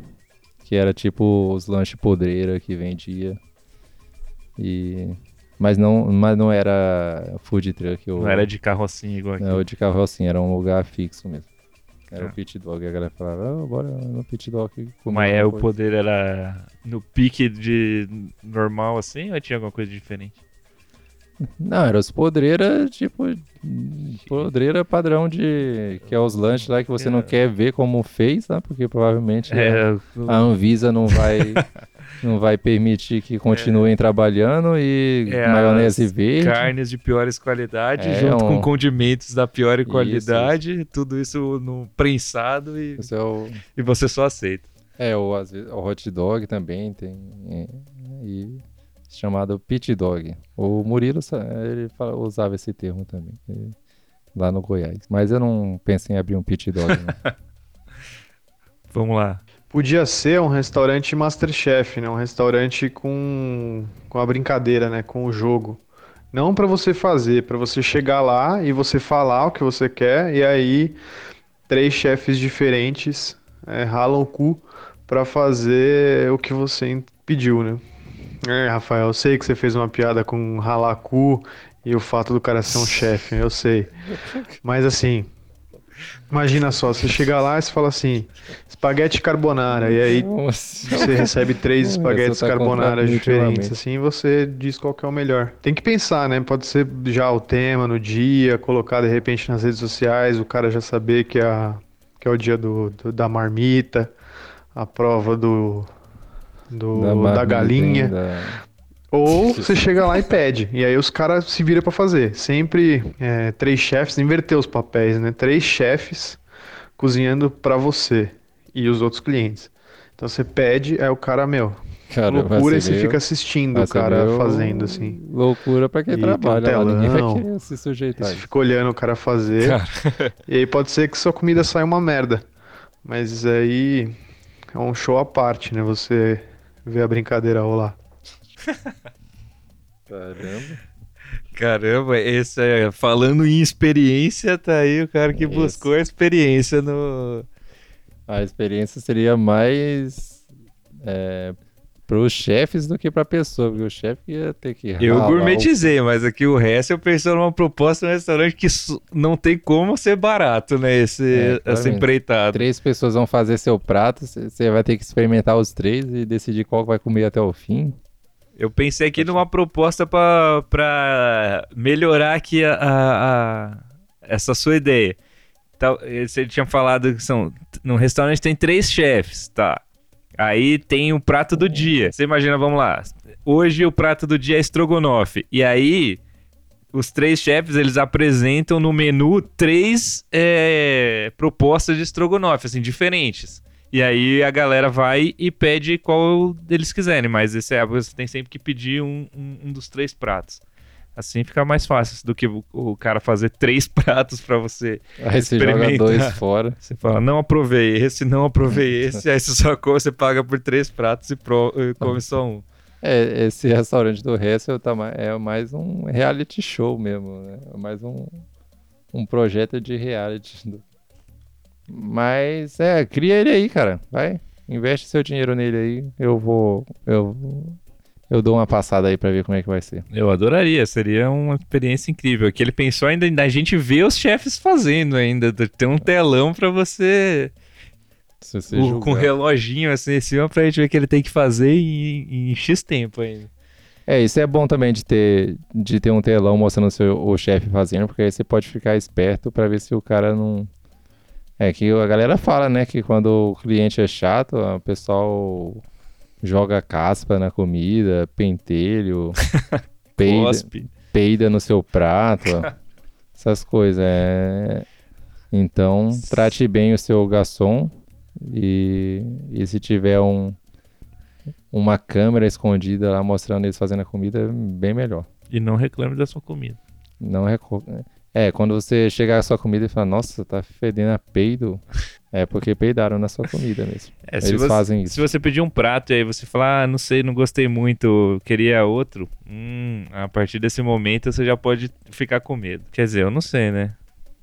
que era tipo os lanches podreira que vendia. E. Mas não, mas não era food truck. Ou, Não era de carrocinha igual aqui. não, de carrocinha, era um lugar fixo mesmo. Era Ah. o pit dog. A galera falava, "Ah, bora no pit dog. Mas é, o coisa." poder era no pique de normal assim ou tinha alguma coisa diferente? Não, era os podreira, tipo, podreira padrão de. que é os lanches lá que você não quer ver como fez, né? Porque provavelmente É, a Anvisa não vai. não vai permitir que continuem trabalhando e É, maionese verde. carnes de piores qualidades, É, junto com um- condimentos da pior Isso, qualidade, tudo isso no prensado e, é o, e você só aceita. é, o, às vezes, o hot dog também tem. é, e chamado pit dog. O Murilo ele fala- usava esse termo também. ele- lá no Goiás. Mas eu não pensei em abrir um pit dog. não. Vamos lá. Podia ser um restaurante Masterchef, né? Um restaurante com, com a brincadeira, né? Com o jogo. Não para você fazer, para você chegar lá e você falar o que você quer e aí três chefes diferentes é, ralam o cu para fazer o que você pediu, né? É, Rafael, eu sei que você fez uma piada com ralar cu e o fato do cara ser um chefe, eu sei. Mas assim, imagina só, você chega lá e você fala assim, espaguete carbonara, e aí Nossa. você recebe três espaguetes tá carbonara diferentes, assim, e você diz qual que é o melhor. Tem que pensar, né? Pode ser já o tema no dia, colocar de repente nas redes sociais, o cara já saber que é, a- que é o dia do, do- da marmita, a prova do, do- da, marmita, galinha. da- Ou você chega lá e pede. E aí os caras se viram pra fazer. Sempre é, três chefes, inverter os papéis, né? Três chefes cozinhando pra você e os outros clientes. Então você pede, aí o cara, meu, Cara, loucura e você fica assistindo o cara fazendo assim. Loucura pra quem E tem um trabalha lá, ninguém vai se sujeitar. você fica olhando o cara fazer. E aí pode ser que sua comida saia uma merda. Mas aí é um show à parte, né? Você vê a brincadeira rolar. Caramba. Caramba, esse é, falando em experiência, tá aí o cara que Isso. buscou a experiência no. A experiência seria mais é, pros chefes do que pra pessoa, porque o chefe ia ter que Eu gourmetizei, mas aqui o resto eu pensei numa proposta no restaurante que não tem como ser barato, né? Esse, É, essa o- empreitada. Três pessoas vão fazer seu prato, você vai ter que experimentar os três e decidir qual vai comer até o fim. Eu pensei aqui numa proposta para melhorar aqui a, a, a, essa sua ideia. Então, você tinha falado que são. No restaurante tem três chefes, tá? Aí tem o prato do dia. Você imagina, vamos lá. Hoje o prato do dia é estrogonofe. E aí, os três chefes, eles apresentam no menu três é, propostas de estrogonofe, assim, diferentes. E aí a galera vai e pede qual eles quiserem, mas esse é você tem sempre que pedir um, um, um dos três pratos. Assim fica mais fácil do que o, o cara fazer três pratos para você. Aí você joga dois fora. Você fala, não aprovei esse, não aprovei esse, aí você só come, você paga por três pratos e, pro, e come só um. É, esse restaurante do Hessel tá, é mais um reality show mesmo, né? É mais um, um projeto de reality do mas é, cria ele aí, cara. Vai, investe seu dinheiro nele aí. Eu vou, eu eu dou uma passada aí para ver como é que vai ser. Eu adoraria, seria uma experiência incrível. Que ele pensou ainda a gente ver os chefes fazendo ainda, ter um telão para você o, com um reloginho assim em cima pra gente ver o que ele tem que fazer em, em X tempo ainda. É, isso é bom também de ter, de ter um telão mostrando o, seu, o chefe fazendo, porque aí você pode ficar esperto para ver se o cara não, é que a galera fala, né, que quando o cliente é chato, o pessoal joga caspa na comida, pentelho, peida, peida no seu prato, essas coisas. É... Então, trate bem o seu garçom e, e se tiver um, uma câmera escondida lá mostrando eles fazendo a comida, bem melhor. E não reclame da sua comida. Não reclame. É, quando você chegar à sua comida e falar, nossa, tá fedendo a peido, é porque peidaram na sua comida mesmo. É, Eles você, fazem isso. Se você pedir um prato e aí você falar, ah, não sei, não gostei muito, queria outro, hum, a partir desse momento você já pode ficar com medo. Quer dizer, eu não sei, né?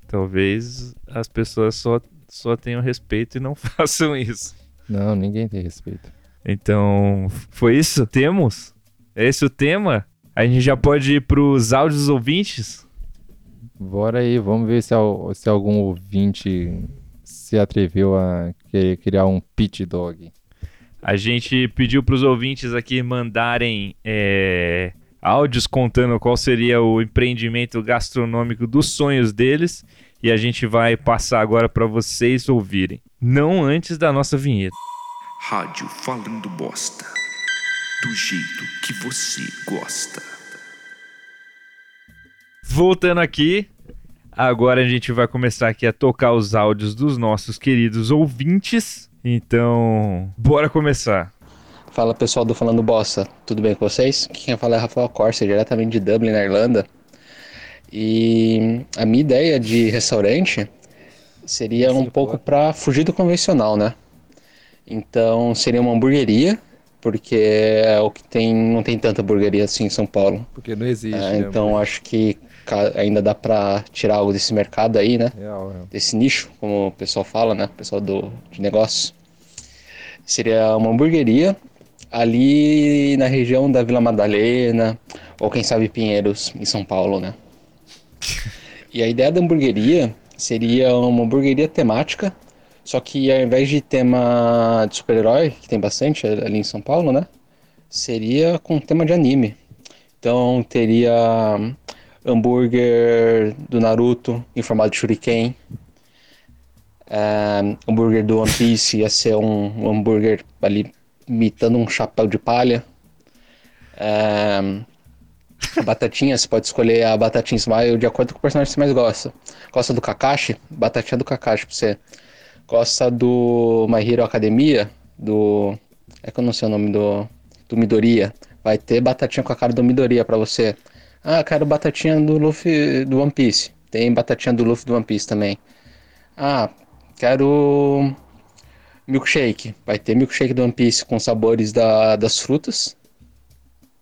Talvez as pessoas só, só tenham respeito e não façam isso. Não, ninguém tem respeito. Então, foi isso? Temos? É esse o tema? A gente já pode ir pros áudios ouvintes? Bora aí, vamos ver se, se algum ouvinte se atreveu a querer criar um pit dog. A gente pediu para os ouvintes aqui mandarem é, áudios contando qual seria o empreendimento gastronômico dos sonhos deles e a gente vai passar agora para vocês ouvirem. Não antes da nossa vinheta. Rádio Falando Bosta. Do jeito que você gosta. Voltando aqui, agora a gente vai começar aqui a tocar os áudios dos nossos queridos ouvintes. Então, bora começar. Fala pessoal do Falando Bossa, tudo bem com vocês? Quem fala é Rafael Corsa, diretamente de Dublin, na Irlanda. E a minha ideia de restaurante seria um pouco para fugir do convencional, né? Então seria uma hamburgueria, porque é o que tem, não tem tanta hamburgueria assim em São Paulo. Porque não existe. É, né, então acho que ainda dá para tirar algo desse mercado aí, né? Real, real. Desse nicho, como o pessoal fala, né? O pessoal do, de negócio. Seria uma hamburgueria ali na região da Vila Madalena, ou quem sabe Pinheiros, em São Paulo, né? E a ideia da hamburgueria seria uma hamburgueria temática, só que ao invés de tema de super-herói, que tem bastante ali em São Paulo, né? Seria com tema de anime. Então teria hambúrguer do Naruto em formato de shuriken. Um, hambúrguer do One Piece ia ser um, um hambúrguer ali imitando um chapéu de palha. Um, a batatinha, você pode escolher a batatinha Smile de acordo com o personagem que você mais gosta. Gosta do Kakashi? Batatinha do Kakashi pra você. Gosta do My Hero Academia? Do. É que eu não sei o nome do. Do Midoriya. Vai ter batatinha com a cara do Midoriya pra você. Ah, quero batatinha do Luffy do One Piece. Tem batatinha do Luffy do One Piece também. Ah, quero milkshake. Vai ter milkshake do One Piece com sabores da, das frutas.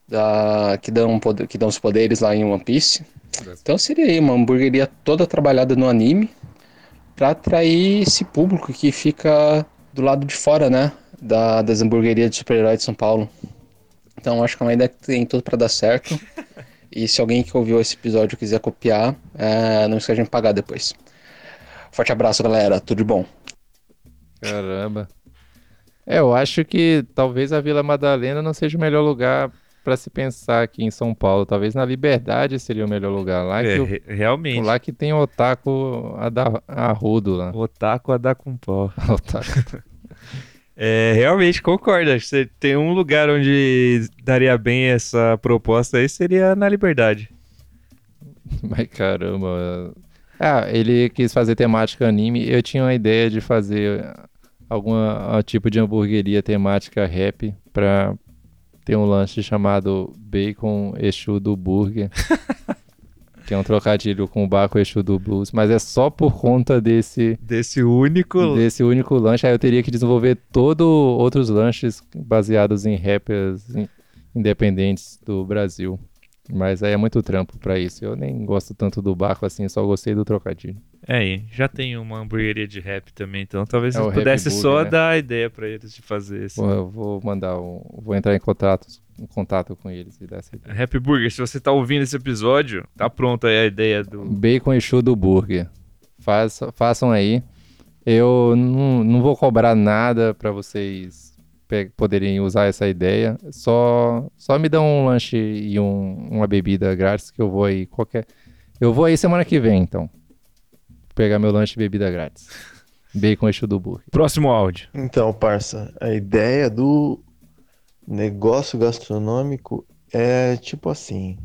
Da, que, dão, que dão os poderes lá em One Piece. Então seria aí uma hamburgueria toda trabalhada no anime para atrair esse público que fica do lado de fora, né? Da, das hamburguerias de super-heróis de São Paulo. Então acho que é uma ideia que tem tudo para dar certo. E se alguém que ouviu esse episódio quiser copiar, é, não esqueça de me pagar depois. Forte abraço, galera. Tudo de bom. Caramba. É, eu acho que talvez a Vila Madalena não seja o melhor lugar pra se pensar aqui em São Paulo. Talvez na Liberdade seria o melhor lugar. Lá É, que, o- re- realmente. lá que tem otaku a, dar, a rodo lá. Otaku a dar com pau. Otaku. É, realmente concordo. Acho que você tem um lugar onde daria bem essa proposta aí, seria na Liberdade. Mas caramba. Ah, ele quis fazer temática anime. Eu tinha uma ideia de fazer algum tipo de hamburgueria temática rap pra ter um lanche chamado Bacon Exu do Burger. que é um trocadilho com o Baco Exu do Blues. Mas é só por conta desse, Desse único. desse único lanche. Aí eu teria que desenvolver todo outros lanches baseados em rappers in- independentes do Brasil. Mas aí é muito trampo pra isso. Eu nem gosto tanto do Baco assim, só gostei do trocadilho. É, e já tem uma hamburgueria de rap também, então talvez É Rap pudesse Burger, só né? dar a ideia pra eles de fazer esse. Pô, eu vou mandar um, vou entrar em contato, em contato com eles e dar essa ideia. Rap Burger, se você tá ouvindo esse episódio, tá pronta aí a ideia do. Bacon Exu do Burger. Faça, façam aí. Eu não, não vou cobrar nada pra vocês poderem usar essa ideia. Só, só me dão um lanche e um- uma bebida grátis que eu vou aí qualquer. Eu vou aí semana que vem, então. Pegar meu lanche e bebida grátis. Bacon Exu do Burger. Próximo áudio. Então, parça, a ideia do negócio gastronômico é tipo assim,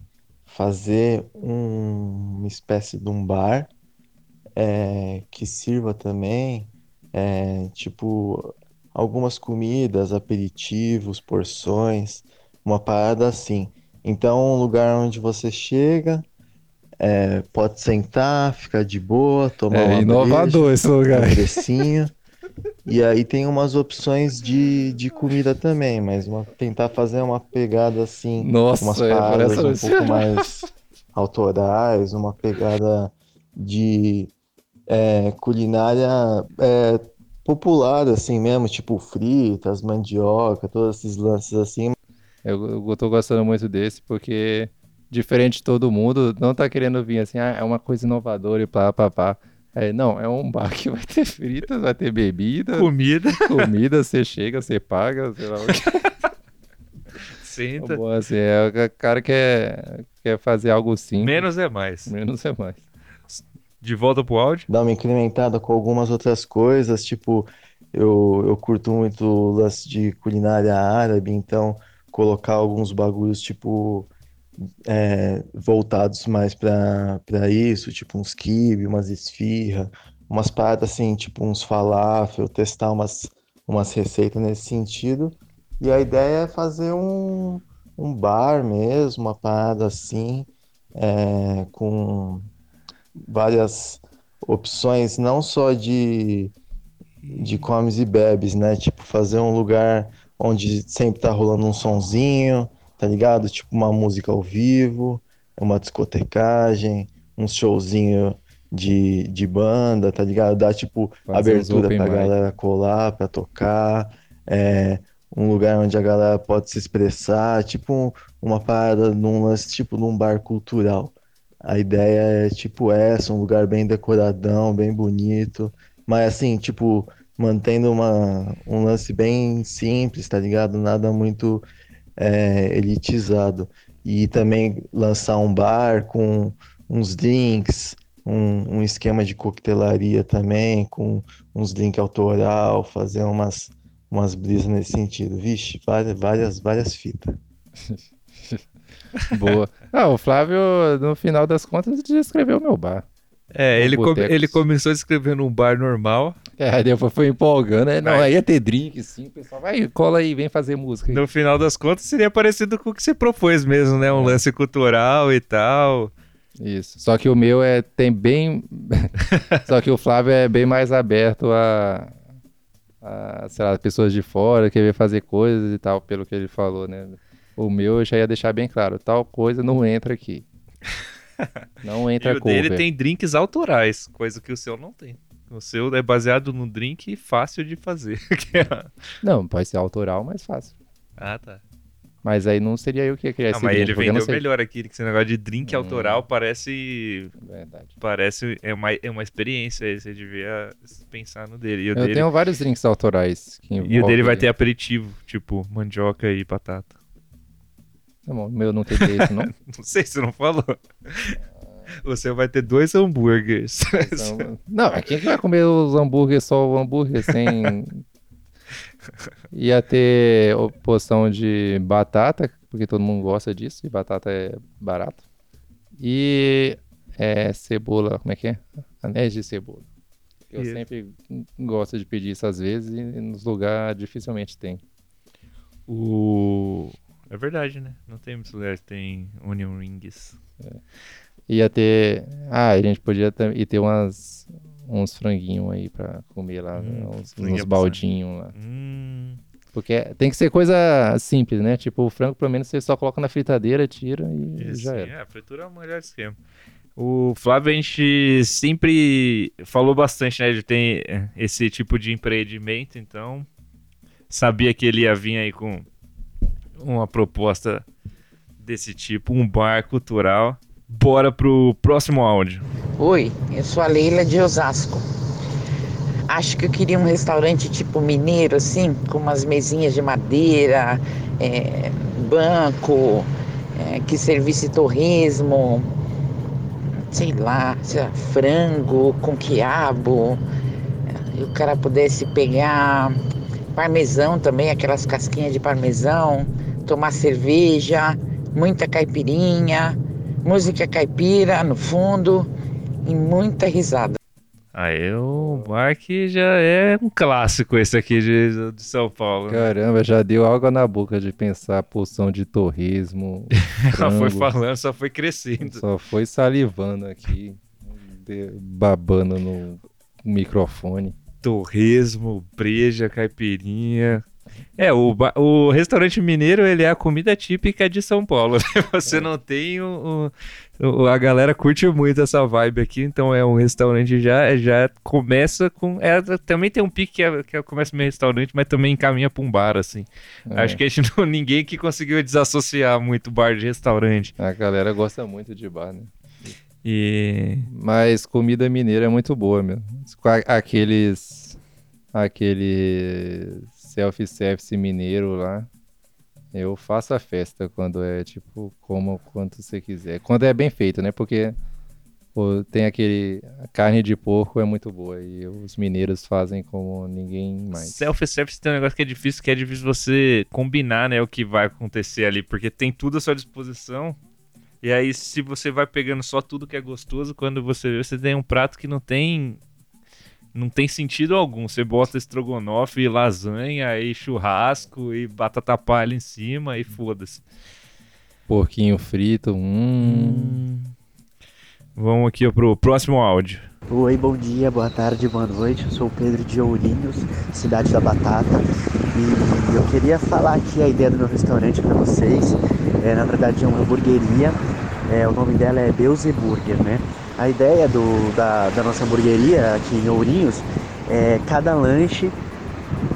fazer um- uma espécie de um bar é, que sirva também é, tipo algumas comidas, aperitivos, porções, uma parada assim. Então, um lugar onde você chega, é, pode sentar, ficar de boa, tomar É uma inovador esse lugar. um precinho. E aí tem umas opções de, de comida também, mas uma- tentar fazer uma pegada assim, Nossa, umas é, paradas um pouco mais autorais, uma pegada de é, culinária é, popular assim mesmo, tipo fritas, mandioca, todos esses lances assim. Eu, eu tô gostando muito desse porque, diferente de todo mundo, não tá querendo vir assim, ah, é uma coisa inovadora e pá, pá, pá. É, não, é um bar que vai ter fritas, vai ter bebida, Comida, comida, você chega, você paga, sei lá o que. senta. Bom, assim, é, o cara quer, quer fazer algo simples, Menos é mais. menos é mais. De volta pro áudio. dar uma incrementada com algumas outras coisas, tipo, eu, eu curto muito o lance de culinária árabe, então colocar alguns bagulhos, tipo, é, voltados mais para isso, tipo uns quibe, umas esfirra, umas paradas assim, tipo uns falafel, testar umas, umas receitas nesse sentido. E a ideia é fazer um, um bar mesmo, uma parada assim, é, com várias opções, não só de, de comes e bebes, né? Tipo, fazer um lugar onde sempre tá rolando um sonzinho, tá ligado? Tipo, uma música ao vivo, uma discotecagem, um showzinho de, de banda, tá ligado? Dá, tipo, Fazer abertura pra mic. galera colar, pra tocar, é, um lugar onde a galera pode se expressar, tipo, um- uma parada num lance, tipo, num bar cultural. A ideia é tipo essa, um lugar bem decoradão, bem bonito, mas assim, tipo, mantendo uma, um lance bem simples, tá ligado? Nada muito é, elitizado. E também lançar um bar com uns drinks, um, um esquema de coquetelaria também, com uns drinks autoral, fazer umas, umas brisas nesse sentido. Vixe, várias, várias, várias fitas. Boa. Ah, o Flávio, no final das contas, descreveu o meu bar. É, ele, botecos. ele começou escrevendo um bar normal. É, depois foi empolgando, né? Não, aí ia ter drink, sim, o pessoal, vai, cola aí, vem fazer música. aí. No final das contas, seria parecido com o que você propôs mesmo, né? Um lance cultural e tal. Isso. Só que o meu é tem bem. Só que o Flávio é bem mais aberto a, a, sei lá, pessoas de fora, querer fazer coisas e tal, pelo que ele falou, né? O meu eu já ia deixar bem claro, tal coisa não entra aqui. Não E entra o dele cover. tem drinks autorais, coisa que o seu não tem. O seu é baseado no drink fácil de fazer. é- Não, pode ser autoral, mas fácil. ah, tá. Mas aí não seria eu que ia criar Ah, esse mas drink, ele não vendeu melhor aqui, que esse negócio de drink Hum. autoral parece. Verdade. Parece. É uma, é uma experiência aí, você devia pensar no dele. E Eu dele, tenho vários drinks autorais. Que e o dele vai ter aperitivo, tipo mandioca e batata. Tá bom, meu não teria isso, não? Não sei se não falou. Você vai ter dois hambúrgueres. Então, não, mas quem que vai comer os hambúrgueres só o hambúrguer sem. Ia ter porção de batata, porque todo mundo gosta disso, e batata é barato. E é, cebola, como é que é? Anéis de cebola. Eu Isso. sempre gosto de pedir isso às vezes e nos lugares dificilmente tem. O... É verdade, né? Não tem muitos lugares que tem onion rings. Ia ter. Ah, a gente podia ter, e ter umas, uns franguinhos aí pra comer lá, Hum, uns, franguinho uns baldinhos lá. Hum... Porque tem que ser coisa simples, né? Tipo, o frango, pelo menos, você só coloca na fritadeira, tira e Isso, já era. É, a fritura é o melhor esquema. O Flávio, a gente sempre falou bastante, né? De ter esse tipo de empreendimento, então sabia que ele ia vir aí com uma proposta desse tipo, um bar cultural. Bora pro próximo áudio. Oi, eu sou a Leila de Osasco. Acho que eu queria um restaurante tipo mineiro, assim, com umas mesinhas de madeira, é, banco, é, que servisse torresmo, sei lá, sei lá, frango com quiabo. E o cara pudesse pegar parmesão também, aquelas casquinhas de parmesão, tomar cerveja, muita caipirinha, música caipira no fundo e muita risada. Aí o bar que já é um clássico esse aqui de, de São Paulo. né? Caramba, já deu água na boca de pensar a porção de torresmo. Ela foi falando, só foi crescendo. Só foi salivando aqui, de- babando no microfone. torresmo, breja, caipirinha. É, o, o restaurante mineiro, ele é a comida típica de São Paulo, né? Você não tem o, o- A galera curte muito essa vibe aqui, então é um restaurante já, já começa com... É, também tem um pique que, é, que é- começa meio restaurante, mas também encaminha pra um bar, assim. É, Acho que a gente não, ninguém que conseguiu desassociar muito bar de restaurante. A galera gosta muito de bar, né? E... Mas comida mineira é muito boa, meu. Com a- Aqueles. Self-service mineiro lá. Eu faço a festa quando é tipo, como quanto você quiser. Quando é bem feito, né? Porque pô, tem aquele. A carne de porco é muito boa e os mineiros fazem como ninguém mais. Self-service tem um negócio que é difícil, que é difícil você combinar, né, o que vai acontecer ali, porque tem tudo à sua disposição. E aí, se você vai pegando só tudo que é gostoso, quando você vê, você tem um prato que não tem não tem sentido algum. Você bota estrogonofe, lasanha, aí churrasco e batata palha em cima e foda-se. Porquinho frito, hum. Vamos aqui ó, pro próximo áudio. Oi, bom dia, boa tarde, boa noite. Eu sou o Pedro de Ourinhos, cidade da Batata. E eu queria falar aqui a ideia do meu restaurante para vocês. É, na verdade é uma hamburgueria. É, o nome dela é Beuzeburger, né? A ideia do, da, da nossa hamburgueria aqui em Ourinhos é cada lanche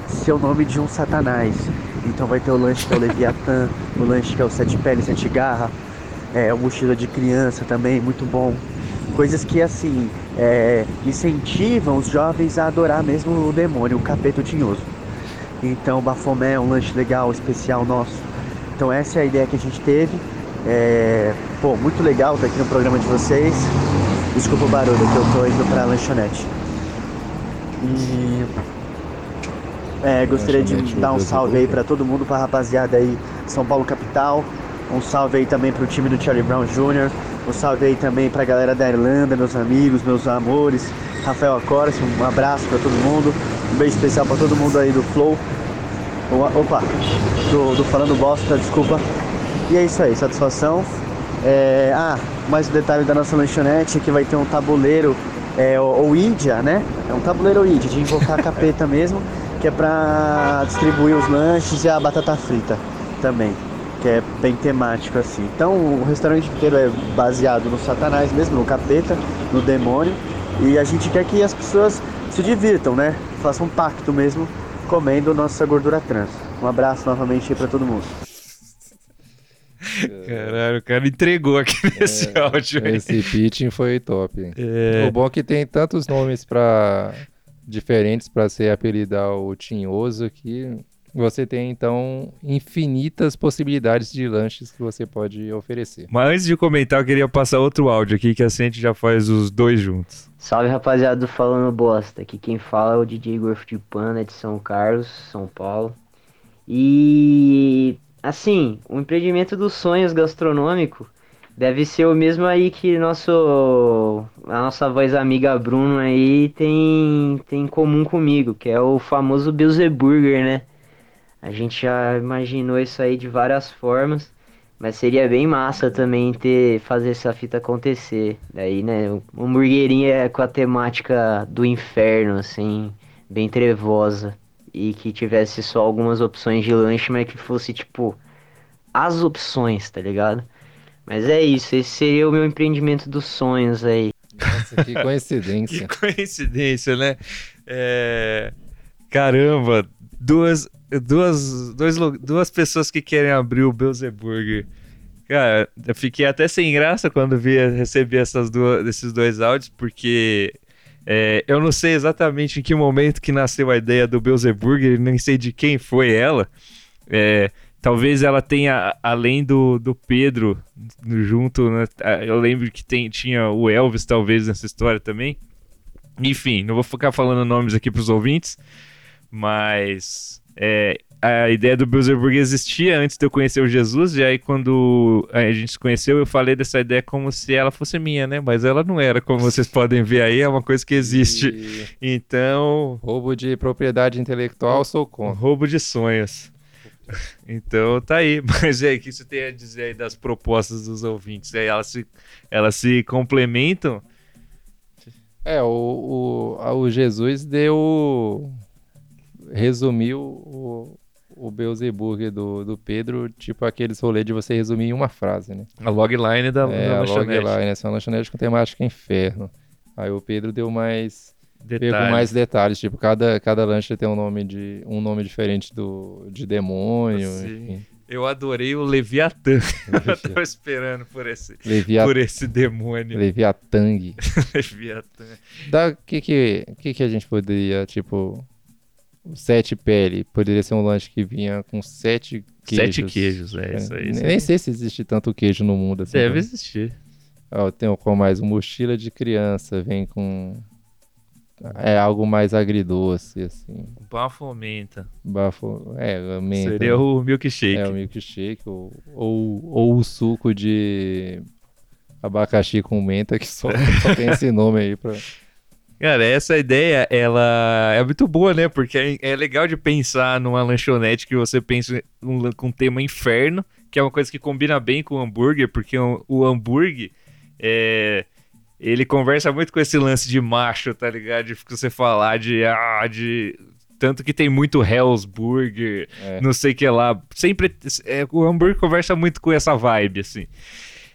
ser o nome de um satanás. Então vai ter o lanche que é o Leviatã, o lanche que é o Sete Peles, Sete Garra, é, o Mochila de Criança também, muito bom. Coisas que, assim, é, incentivam os jovens a adorar mesmo o demônio, o capeta tinhoso. Então, Bafomé é um lanche legal, especial nosso. Então, essa é a ideia que a gente teve. É, pô, muito legal estar aqui no programa de vocês. Desculpa o barulho, que eu tô indo pra lanchonete. E é, gostaria de dar um salve aí pra todo mundo, pra rapaziada aí de São Paulo capital. Um salve aí também pro time do Charlie Brown Jr. Um salve aí também pra galera da Irlanda, meus amigos, meus amores. Rafael Acorce, um abraço pra todo mundo. Um beijo especial pra todo mundo aí do Flow. Opa, do, do Falando Bosta, desculpa. E é isso aí, satisfação. É, ah, mais um detalhe da nossa lanchonete é que vai ter um tabuleiro é, ou, Índia, né? É um tabuleiro Índia, de invocar a capeta mesmo, que é pra distribuir os lanches e a batata frita também, que é bem temático assim. Então o restaurante inteiro é baseado no satanás mesmo, no capeta, no demônio, e a gente quer que as pessoas se divirtam, né? Façam um pacto mesmo comendo nossa gordura trans. Um abraço novamente pra todo mundo. Caralho, o cara entregou aqui nesse áudio aí. Esse pitching foi top. É, O bom é que tem tantos nomes para diferentes para ser apelidar o Tinhoso que Você tem então infinitas possibilidades de lanches que você pode oferecer. Mas antes de comentar, eu queria passar outro áudio aqui que assim a gente já faz os dois juntos. Salve rapaziada do Falando Bosta. Aqui quem fala é o DJ Gorf de Panda de São Carlos, São Paulo. E assim, o empreendimento dos sonhos gastronômico deve ser o mesmo aí que nosso a nossa voz amiga Bruno aí tem tem em comum comigo, que é o famoso Beelzeburger, né? A gente já imaginou isso aí de várias formas, mas seria bem massa também ter fazer essa fita acontecer. Daí, né, uma hamburguerinha com a temática do inferno, assim, bem trevosa e que tivesse só algumas opções de lanche, mas que fosse tipo as opções, tá ligado? Mas é isso, esse seria o meu empreendimento dos sonhos aí. Nossa, que coincidência. que coincidência, né? É... Caramba, duas, duas, dois, duas pessoas que querem abrir o Beelzeburger. Cara, eu fiquei até sem graça quando vi receber essas duas, esses dois áudios, porque é, eu não sei exatamente em que momento que nasceu a ideia do Beelzeburger, nem sei de quem foi ela. É, talvez ela tenha, além do, do Pedro junto, né, eu lembro que tem, tinha o Elvis talvez nessa história também. Enfim, não vou ficar falando nomes aqui para os ouvintes, mas é, a ideia do Bilzerburg existia antes de eu conhecer o Jesus, e aí quando a gente se conheceu, eu falei dessa ideia como se ela fosse minha, né? Mas ela não era, como vocês podem ver aí, é uma coisa que existe. E... Então. Roubo de propriedade intelectual, sou contra. Roubo de sonhos. Então tá aí, mas é o que você tem a dizer aí das propostas dos ouvintes? Aí elas se, elas se complementam? É, o, o, o Jesus deu. resumiu o, o Beelzebub do, do Pedro, tipo aqueles rolês de você resumir em uma frase, né? A logline da, é, da a logline, essa é uma lanchonete com temática inferno. Aí o Pedro deu mais detalhes. pegou mais detalhes, tipo cada cada lanche tem um nome de um nome diferente do de demônio. Eu adorei o Leviatã. eu tava esperando por esse, Levia... por esse demônio. Leviatang. Leviatã. Da que que que que a gente poderia, tipo, sete pele, poderia ser um lanche que vinha com sete queijos. Sete queijos, é isso aí. Nem sei se existe tanto queijo no mundo assim. Deve existir. Ó, tem com mais mochila de criança, vem com é algo mais agridoce, assim. Bafo menta. Bafo, é, menta. Seria o milkshake. É, o milkshake, ou, ou, ou o suco de abacaxi com menta, que só, só tem esse nome aí pra... Cara, essa ideia, ela é muito boa, né? Porque é, é legal de pensar numa lanchonete que você pensa um, com tema inferno, que é uma coisa que combina bem com o hambúrguer, porque o, o hambúrguer é ele conversa muito com esse lance de macho, tá ligado? De você falar de. Ah, de tanto que tem muito Hell's Burger, é. não sei o que lá. Sempre. É, o hambúrguer conversa muito com essa vibe, assim.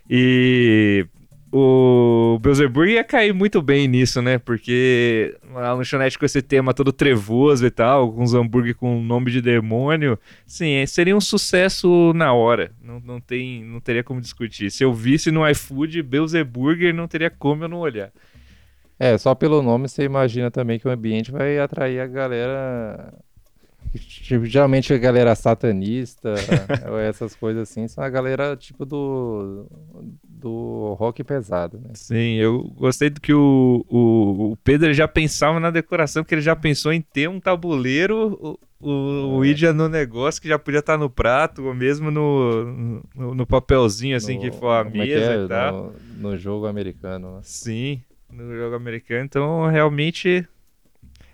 E o Beelzebub ia cair muito bem nisso, né? Porque a lanchonete com esse tema todo trevoso e tal, com os hambúrguer com nome de demônio, sim, seria um sucesso na hora. Não, não, tem, não teria como discutir. Se eu visse no iFood Beelzeburger, não teria como eu não olhar. É, só pelo nome você imagina também que o ambiente vai atrair a galera Tipo, geralmente a galera satanista ou essas coisas assim são a galera tipo do, do rock pesado, né? Sim, eu gostei do que o, o, o Pedro já pensava na decoração, que ele já pensou em ter um tabuleiro, o, o, é. no negócio que já podia estar no prato, ou mesmo no, no, no papelzinho assim no, que for a é mesa é? e tal. No, no jogo americano. Né? Sim, no jogo americano. Então, realmente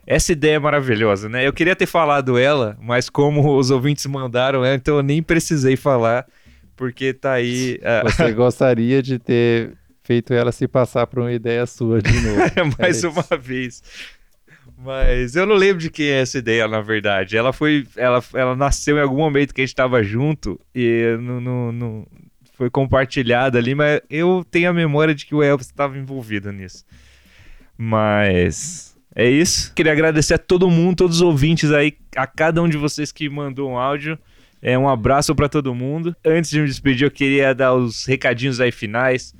essa ideia é maravilhosa, né? Eu queria ter falado ela, mas como os ouvintes mandaram, então eu nem precisei falar, porque tá aí. Uh... Você gostaria de ter feito ela se passar por uma ideia sua de novo. Mais é uma vez. Mas eu não lembro de quem é essa ideia, na verdade. Ela foi. Ela, ela nasceu em algum momento que a gente estava junto e não, não, não foi compartilhada ali, mas eu tenho a memória de que o Elvis estava envolvido nisso. Mas. É isso. Queria agradecer a todo mundo, todos os ouvintes aí, a cada um de vocês que mandou um áudio. É um abraço para todo mundo. Antes de me despedir, eu queria dar os recadinhos aí finais.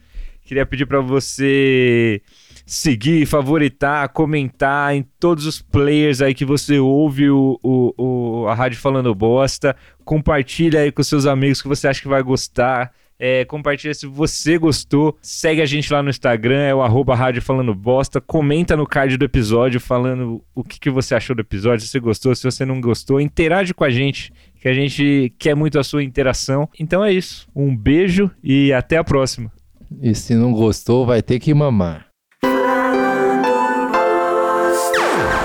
Queria pedir para você seguir, favoritar, comentar em todos os players aí que você ouve o, o, o, a Rádio Falando Bosta. Compartilha aí com seus amigos que você acha que vai gostar. É, compartilha se você gostou. Segue a gente lá no Instagram, é o arroba Rádio Falando Bosta. Comenta no card do episódio falando o que, que você achou do episódio, se você gostou, se você não gostou. Interage com a gente, que a gente quer muito a sua interação. Então é isso. Um beijo e até a próxima. E se não gostou, vai ter que mamar.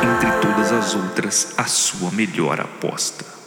Entre todas as outras, a sua melhor aposta.